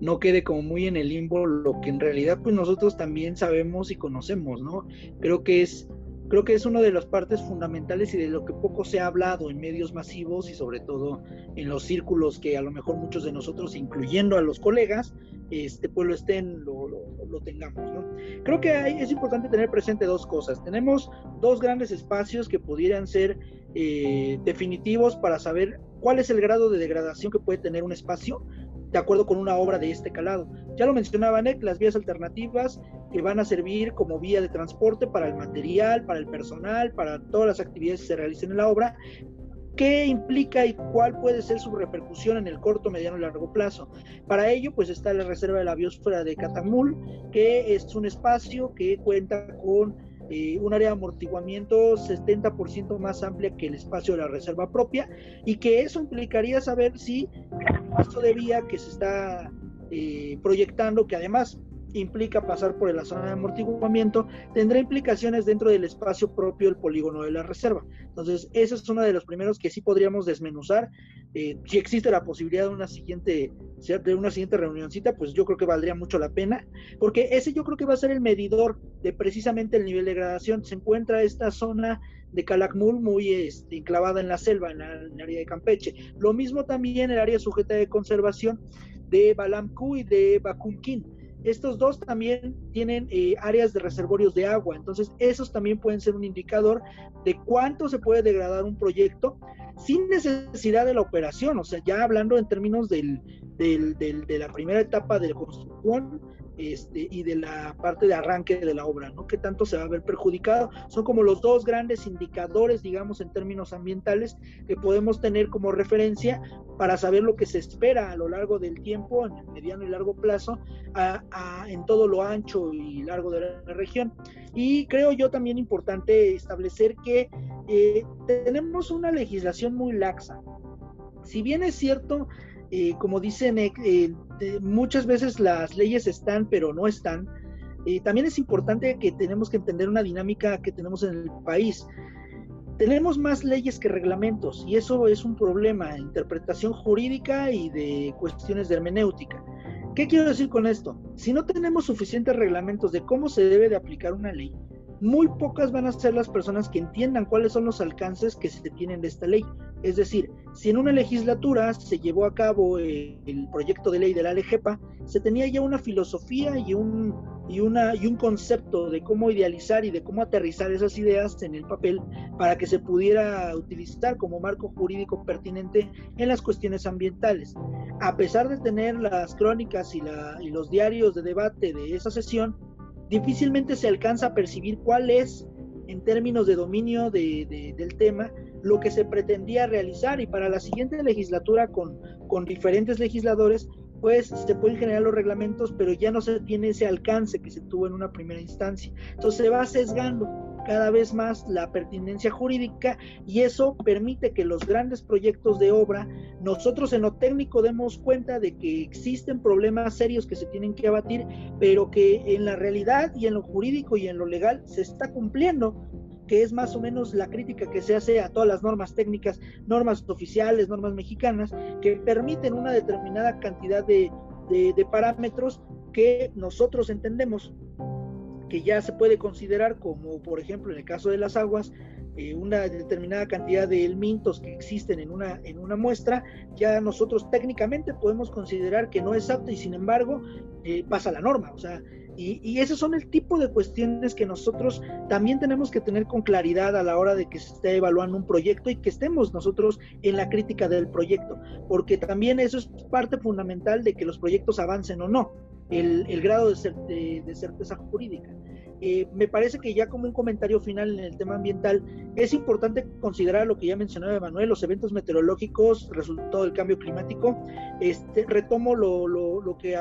C: no quede como muy en el limbo lo que en realidad pues nosotros también sabemos y conocemos, ¿no? Creo que es creo que es una de las partes fundamentales y de lo que poco se ha hablado en medios masivos y sobre todo en los círculos que a lo mejor muchos de nosotros, incluyendo a los colegas, este, pues lo estén, lo, lo, tengamos. ¿no? Creo que hay, es importante tener presente dos cosas. Tenemos dos grandes espacios que pudieran ser eh, definitivos para saber cuál es el grado de degradación que puede tener un espacio de acuerdo con una obra de este calado. Ya lo mencionaba Nick, las vías alternativas que van a servir como vía de transporte para el material, para el personal, para todas las actividades que se realicen en la obra, qué implica y cuál puede ser su repercusión en el corto, mediano y largo plazo. Para ello, pues está la Reserva de la Biosfera de Catamul, que es un espacio que cuenta con eh, un área de amortiguamiento 70% más amplia que el espacio de la reserva propia y que eso implicaría saber si el paso de vía que se está eh, proyectando, que además implica pasar por la zona de amortiguamiento, tendrá implicaciones dentro del espacio propio del polígono de la reserva. Entonces, ese es uno de los primeros que sí podríamos desmenuzar. Eh, si existe la posibilidad de una siguiente de una siguiente reunioncita, pues yo creo que valdría mucho la pena, porque ese yo creo que va a ser el medidor de precisamente el nivel de degradación. Se encuentra esta zona de Calakmul muy este, enclavada en la selva, en, el área de Campeche. Lo mismo también el área sujeta de conservación de Balamku y de Bakunkin estos dos también tienen eh, áreas de reservorios de agua, entonces esos también pueden ser un indicador de cuánto se puede degradar un proyecto sin necesidad de la operación, o sea, ya hablando en términos del, de la primera etapa de construcción, este, y de la parte de arranque de la obra, ¿no? ¿Qué tanto se va a ver perjudicado? Son como los dos grandes indicadores, digamos, en términos ambientales que podemos tener como referencia para saber lo que se espera a lo largo del tiempo, en el mediano y largo plazo, en todo lo ancho y largo de la región. Y creo yo también importante establecer que eh, tenemos una legislación muy laxa. Si bien es cierto, eh, como dicen, eh, muchas veces las leyes están, pero no están. Eh, también es importante que tenemos que entender una dinámica que tenemos en el país. Tenemos más leyes que reglamentos y eso es un problema, interpretación jurídica y de cuestiones de hermenéutica. ¿Qué quiero decir con esto? Si no tenemos suficientes reglamentos de cómo se debe de aplicar una ley, muy pocas van a ser las personas que entiendan cuáles son los alcances que se tienen de esta ley. Es decir, si en una legislatura se llevó a cabo el, proyecto de ley de la LGPA, se tenía ya una filosofía y un, y, una, y un concepto de cómo idealizar y de cómo aterrizar esas ideas en el papel para que se pudiera utilizar como marco jurídico pertinente en las cuestiones ambientales. A pesar de tener las crónicas y, la, y los diarios de debate de esa sesión, difícilmente se alcanza a percibir cuál es, en términos de dominio del tema, lo que se pretendía realizar y para la siguiente legislatura con, con diferentes legisladores, pues se pueden generar los reglamentos, pero ya no se tiene ese alcance que se tuvo en una primera instancia. Entonces se va sesgando cada vez más la pertinencia jurídica y eso permite que los grandes proyectos de obra, nosotros en lo técnico demos cuenta de que existen problemas serios que se tienen que abatir, pero que en la realidad y en lo jurídico y en lo legal se está cumpliendo que es más o menos la crítica que se hace a todas las normas técnicas, normas oficiales, normas mexicanas, que permiten una determinada cantidad de, de parámetros que nosotros entendemos que ya se puede considerar como, por ejemplo, en el caso de las aguas, eh, una determinada cantidad de elmintos que existen en una, en una muestra, ya nosotros técnicamente podemos considerar que no es apto y sin embargo eh, pasa la norma. O sea, y, y, esos son el tipo de cuestiones que nosotros también tenemos que tener con claridad a la hora de que se esté evaluando un proyecto y que estemos nosotros en la crítica del proyecto, porque también eso es parte fundamental de que los proyectos avancen o no el, grado de, de certeza jurídica. Eh, me parece que ya como un comentario final en el tema ambiental, es importante considerar lo que ya mencionaba Emanuel, los eventos meteorológicos, resultado del cambio climático. Este, retomo lo, lo, lo que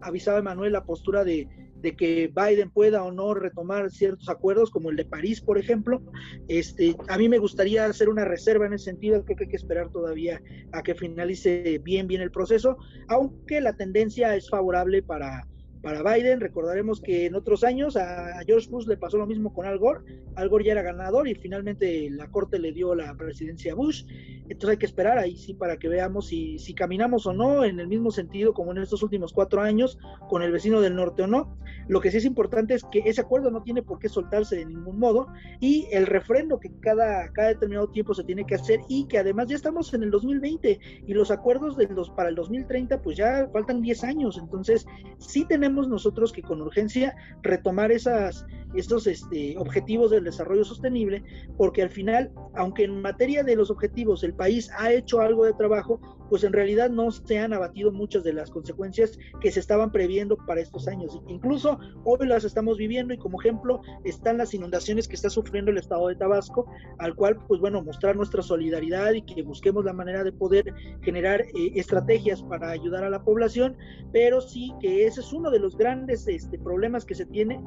C: avisaba Emanuel, la postura de, de que Biden pueda o no retomar ciertos acuerdos, como el de París, por ejemplo. Este, a mí me gustaría hacer una reserva en ese sentido, creo que hay que esperar todavía a que finalice bien, bien el proceso, aunque la tendencia es favorable para, para Biden. Recordaremos que en otros años a George Bush le pasó lo mismo con Al Gore. Al Gore ya era ganador y finalmente la corte le dio la presidencia a Bush. Entonces hay que esperar ahí sí para que veamos si, si caminamos o no en el mismo sentido como en estos últimos cuatro años con el vecino del norte o no. Lo que sí es importante es que ese acuerdo no tiene por qué soltarse de ningún modo y el refrendo que cada, cada determinado tiempo se tiene que hacer y que además ya estamos en el 2020 y los acuerdos de los, para el 2030 pues ya faltan 10 años. Entonces sí tenemos nosotros que con urgencia retomar esas, estos este, objetivos del desarrollo sostenible, porque al final, aunque en materia de los objetivos el país ha hecho algo de trabajo, pues en realidad no se han abatido muchas de las consecuencias que se estaban previendo para estos años. Incluso hoy las estamos viviendo y como ejemplo están las inundaciones que está sufriendo el estado de Tabasco, al cual, pues bueno, mostrar nuestra solidaridad y que busquemos la manera de poder generar eh, estrategias para ayudar a la población, pero sí que ese es uno de los grandes este, problemas que se tiene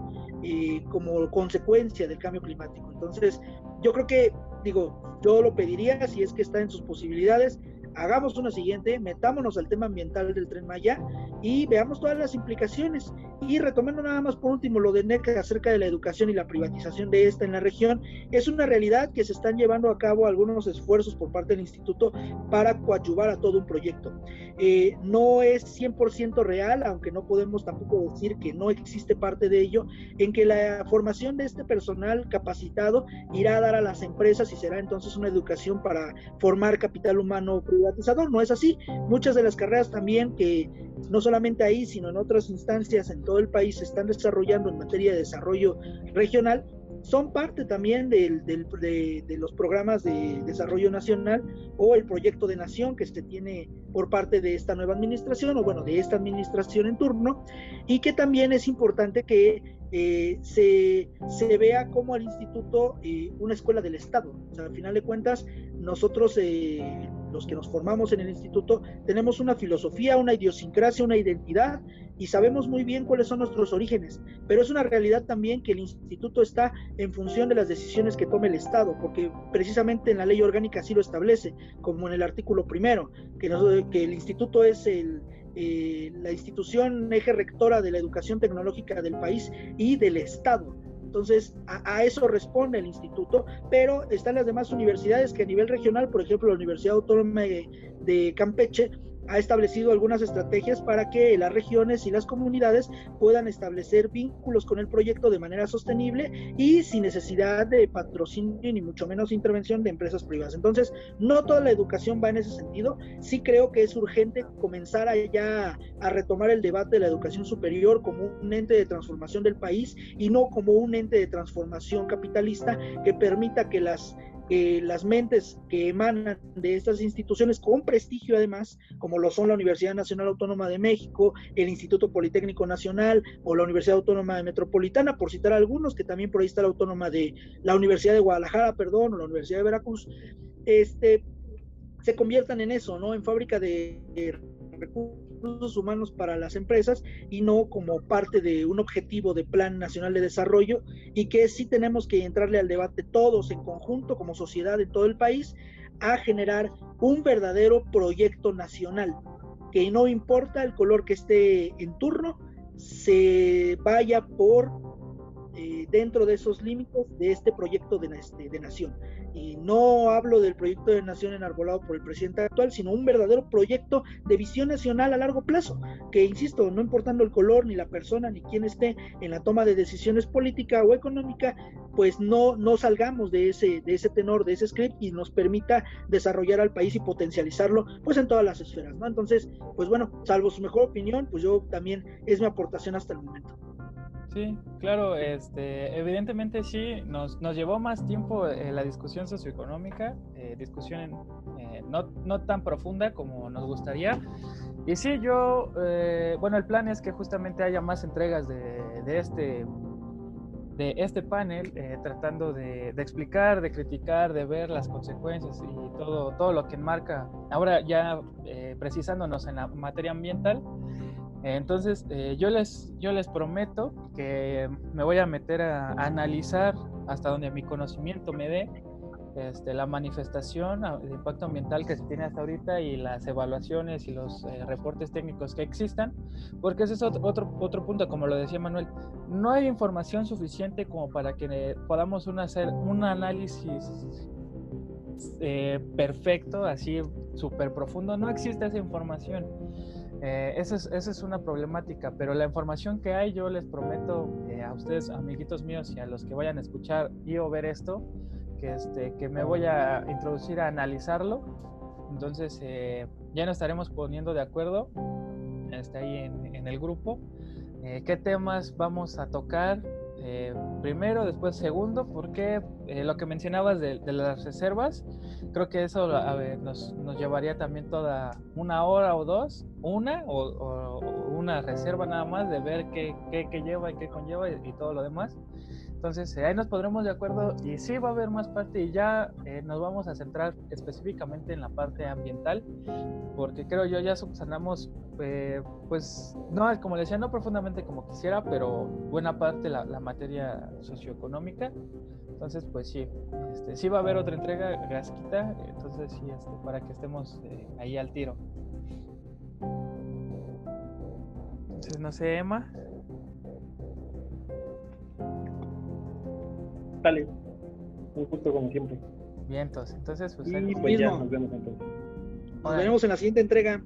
C: eh, como consecuencia del cambio climático. Entonces, yo creo que, digo, yo lo pediría si es que está en sus posibilidades, hagamos una siguiente, metámonos al tema ambiental del tren Maya y veamos todas las implicaciones. Y retomando nada más por último lo de NECA acerca de la educación y la privatización de esta en la región, es una realidad que se están llevando a cabo algunos esfuerzos por parte del instituto para coadyuvar a todo un proyecto. Eh, no es 100% real, aunque no podemos tampoco decir que no existe parte de ello, en que la formación de este personal capacitado irá a dar a las empresas y será entonces una educación para formar capital humano No es así. Muchas de las carreras también que no solamente ahí, sino en otras instancias en todo el país se están desarrollando en materia de desarrollo regional, son parte también de, de, los programas de desarrollo nacional o el proyecto de nación que se tiene por parte de esta nueva administración o bueno, de esta administración en turno y que también es importante que eh, se, se, vea como el instituto eh, una escuela del Estado. O sea, al final de cuentas, nosotros, eh, los que nos formamos en el instituto, tenemos una filosofía, una idiosincrasia, una identidad y sabemos muy bien cuáles son nuestros orígenes. Pero es una realidad también que el instituto está en función de las decisiones que tome el Estado, porque precisamente en la ley orgánica así lo establece, como en el artículo primero, que, que el instituto es el eh, la institución eje rectora de la educación tecnológica del país y del Estado. Entonces, a, eso responde el instituto, pero están las demás universidades que a nivel regional, por ejemplo, la Universidad Autónoma de Campeche, ha establecido algunas estrategias para que las regiones y las comunidades puedan establecer vínculos con el proyecto de manera sostenible y sin necesidad de patrocinio ni mucho menos intervención de empresas privadas. Entonces, no toda la educación va en ese sentido. Sí creo que es urgente comenzar ya a retomar el debate de la educación superior como un ente de transformación del país y no como un ente de transformación capitalista que permita que las que las mentes que emanan de estas instituciones con prestigio además, como lo son la Universidad Nacional Autónoma de México, el Instituto Politécnico Nacional o la Universidad Autónoma de Metropolitana, por citar algunos, que también por ahí está la Autónoma de la Universidad de Guadalajara, perdón, o la Universidad de Veracruz, este, se conviertan en eso, ¿no? En fábrica de recursos humanos para las empresas y no como parte de un objetivo de Plan Nacional de Desarrollo y que sí tenemos que entrarle al debate todos en conjunto como sociedad en todo el país a generar un verdadero proyecto nacional que no importa el color que esté en turno, se vaya por eh, dentro de esos límites de este proyecto de, este, de nación. Y no hablo del proyecto de nación enarbolado por el presidente actual, sino un verdadero proyecto de visión nacional a largo plazo, que, insisto, no importando el color, ni la persona, ni quién esté en la toma de decisiones política o económica, pues no, no salgamos de ese, de ese tenor, de ese script y nos permita desarrollar al país y potencializarlo pues en todas las esferas, ¿no? Entonces, pues bueno, salvo su mejor opinión, pues yo también es mi aportación hasta el momento.
A: Sí, claro, este, evidentemente sí, nos, nos llevó más tiempo eh, la discusión socioeconómica, eh, discusión eh, no, no, tan profunda como nos gustaría. Y sí, yo, eh, bueno, el plan es que justamente haya más entregas de, de este de este panel, eh, tratando de, de, explicar, de criticar, de ver las consecuencias y todo, todo lo que enmarca, ahora ya eh, precisándonos en la materia ambiental. Eh, entonces, yo, les, yo les prometo que me voy a meter a, a analizar hasta donde mi conocimiento me dé este, la manifestación de impacto ambiental que se tiene hasta ahorita y las evaluaciones y los eh, reportes técnicos que existan, porque ese es otro, otro, otro, punto, como lo decía Manuel, no hay información suficiente como para que podamos un, hacer un análisis eh, perfecto, así súper profundo, no existe esa información. Eh, esa, es, esa, es, una problemática, pero la información que hay, yo les prometo eh, a ustedes, amiguitos míos, y a los que vayan a escuchar y o ver esto, que, este, que me voy a introducir a analizarlo. Entonces eh, ya nos estaremos poniendo de acuerdo este, ahí en, en el grupo. ¿Qué temas vamos a tocar? Eh, primero, después segundo, porque eh, lo que mencionabas de, de, las reservas, creo que eso nos, nos, llevaría también toda una hora o dos, una o, una reserva nada más de ver qué, qué, qué lleva y qué conlleva y todo lo demás. Entonces, eh, ahí nos pondremos de acuerdo y sí va a haber más parte y ya eh, nos vamos a centrar específicamente en la parte ambiental, porque creo yo ya subsanamos, eh, pues, no, como le decía, no profundamente como quisiera, pero buena parte la, materia socioeconómica. Entonces, pues sí, este, sí va a haber otra entrega gasquita, entonces sí, este, para que estemos eh, ahí al tiro. Entonces, no sé, Emma.
B: Dale. Un gusto como siempre.
A: Bien, entonces, entonces pues,
B: y pues ya nos vemos entonces.
C: Nos veremos en la siguiente entrega.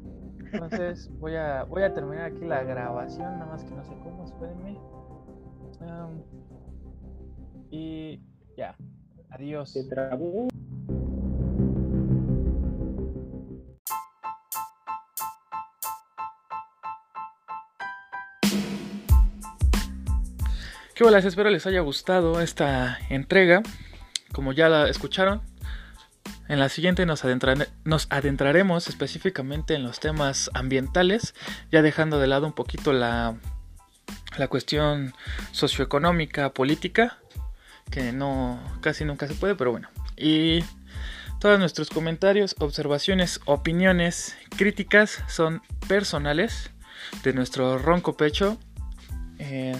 A: Entonces voy a voy a terminar aquí la grabación, nada más que no sé cómo, espérenme. Um, y ya. Adiós.
B: Se trabó.
A: ¿Qué? Espero les haya gustado esta entrega. Como ya la escucharon, en la siguiente nos, adentraremos específicamente en los temas ambientales, ya dejando de lado un poquito la, la cuestión socioeconómica, política, que no casi nunca se puede, pero bueno. Y todos nuestros comentarios, observaciones, opiniones, críticas son personales de nuestro ronco pecho. Eh,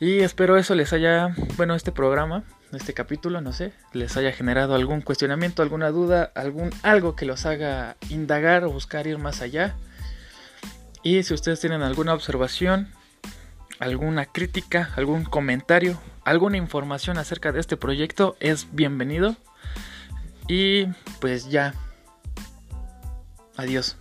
A: y espero eso les haya, bueno, este programa, este capítulo, no sé, les haya generado algún cuestionamiento, alguna duda, algún algo que los haga indagar o buscar ir más allá. Y si ustedes tienen alguna observación, alguna crítica, algún comentario, alguna información acerca de este proyecto, es bienvenido. Y pues ya. Adiós.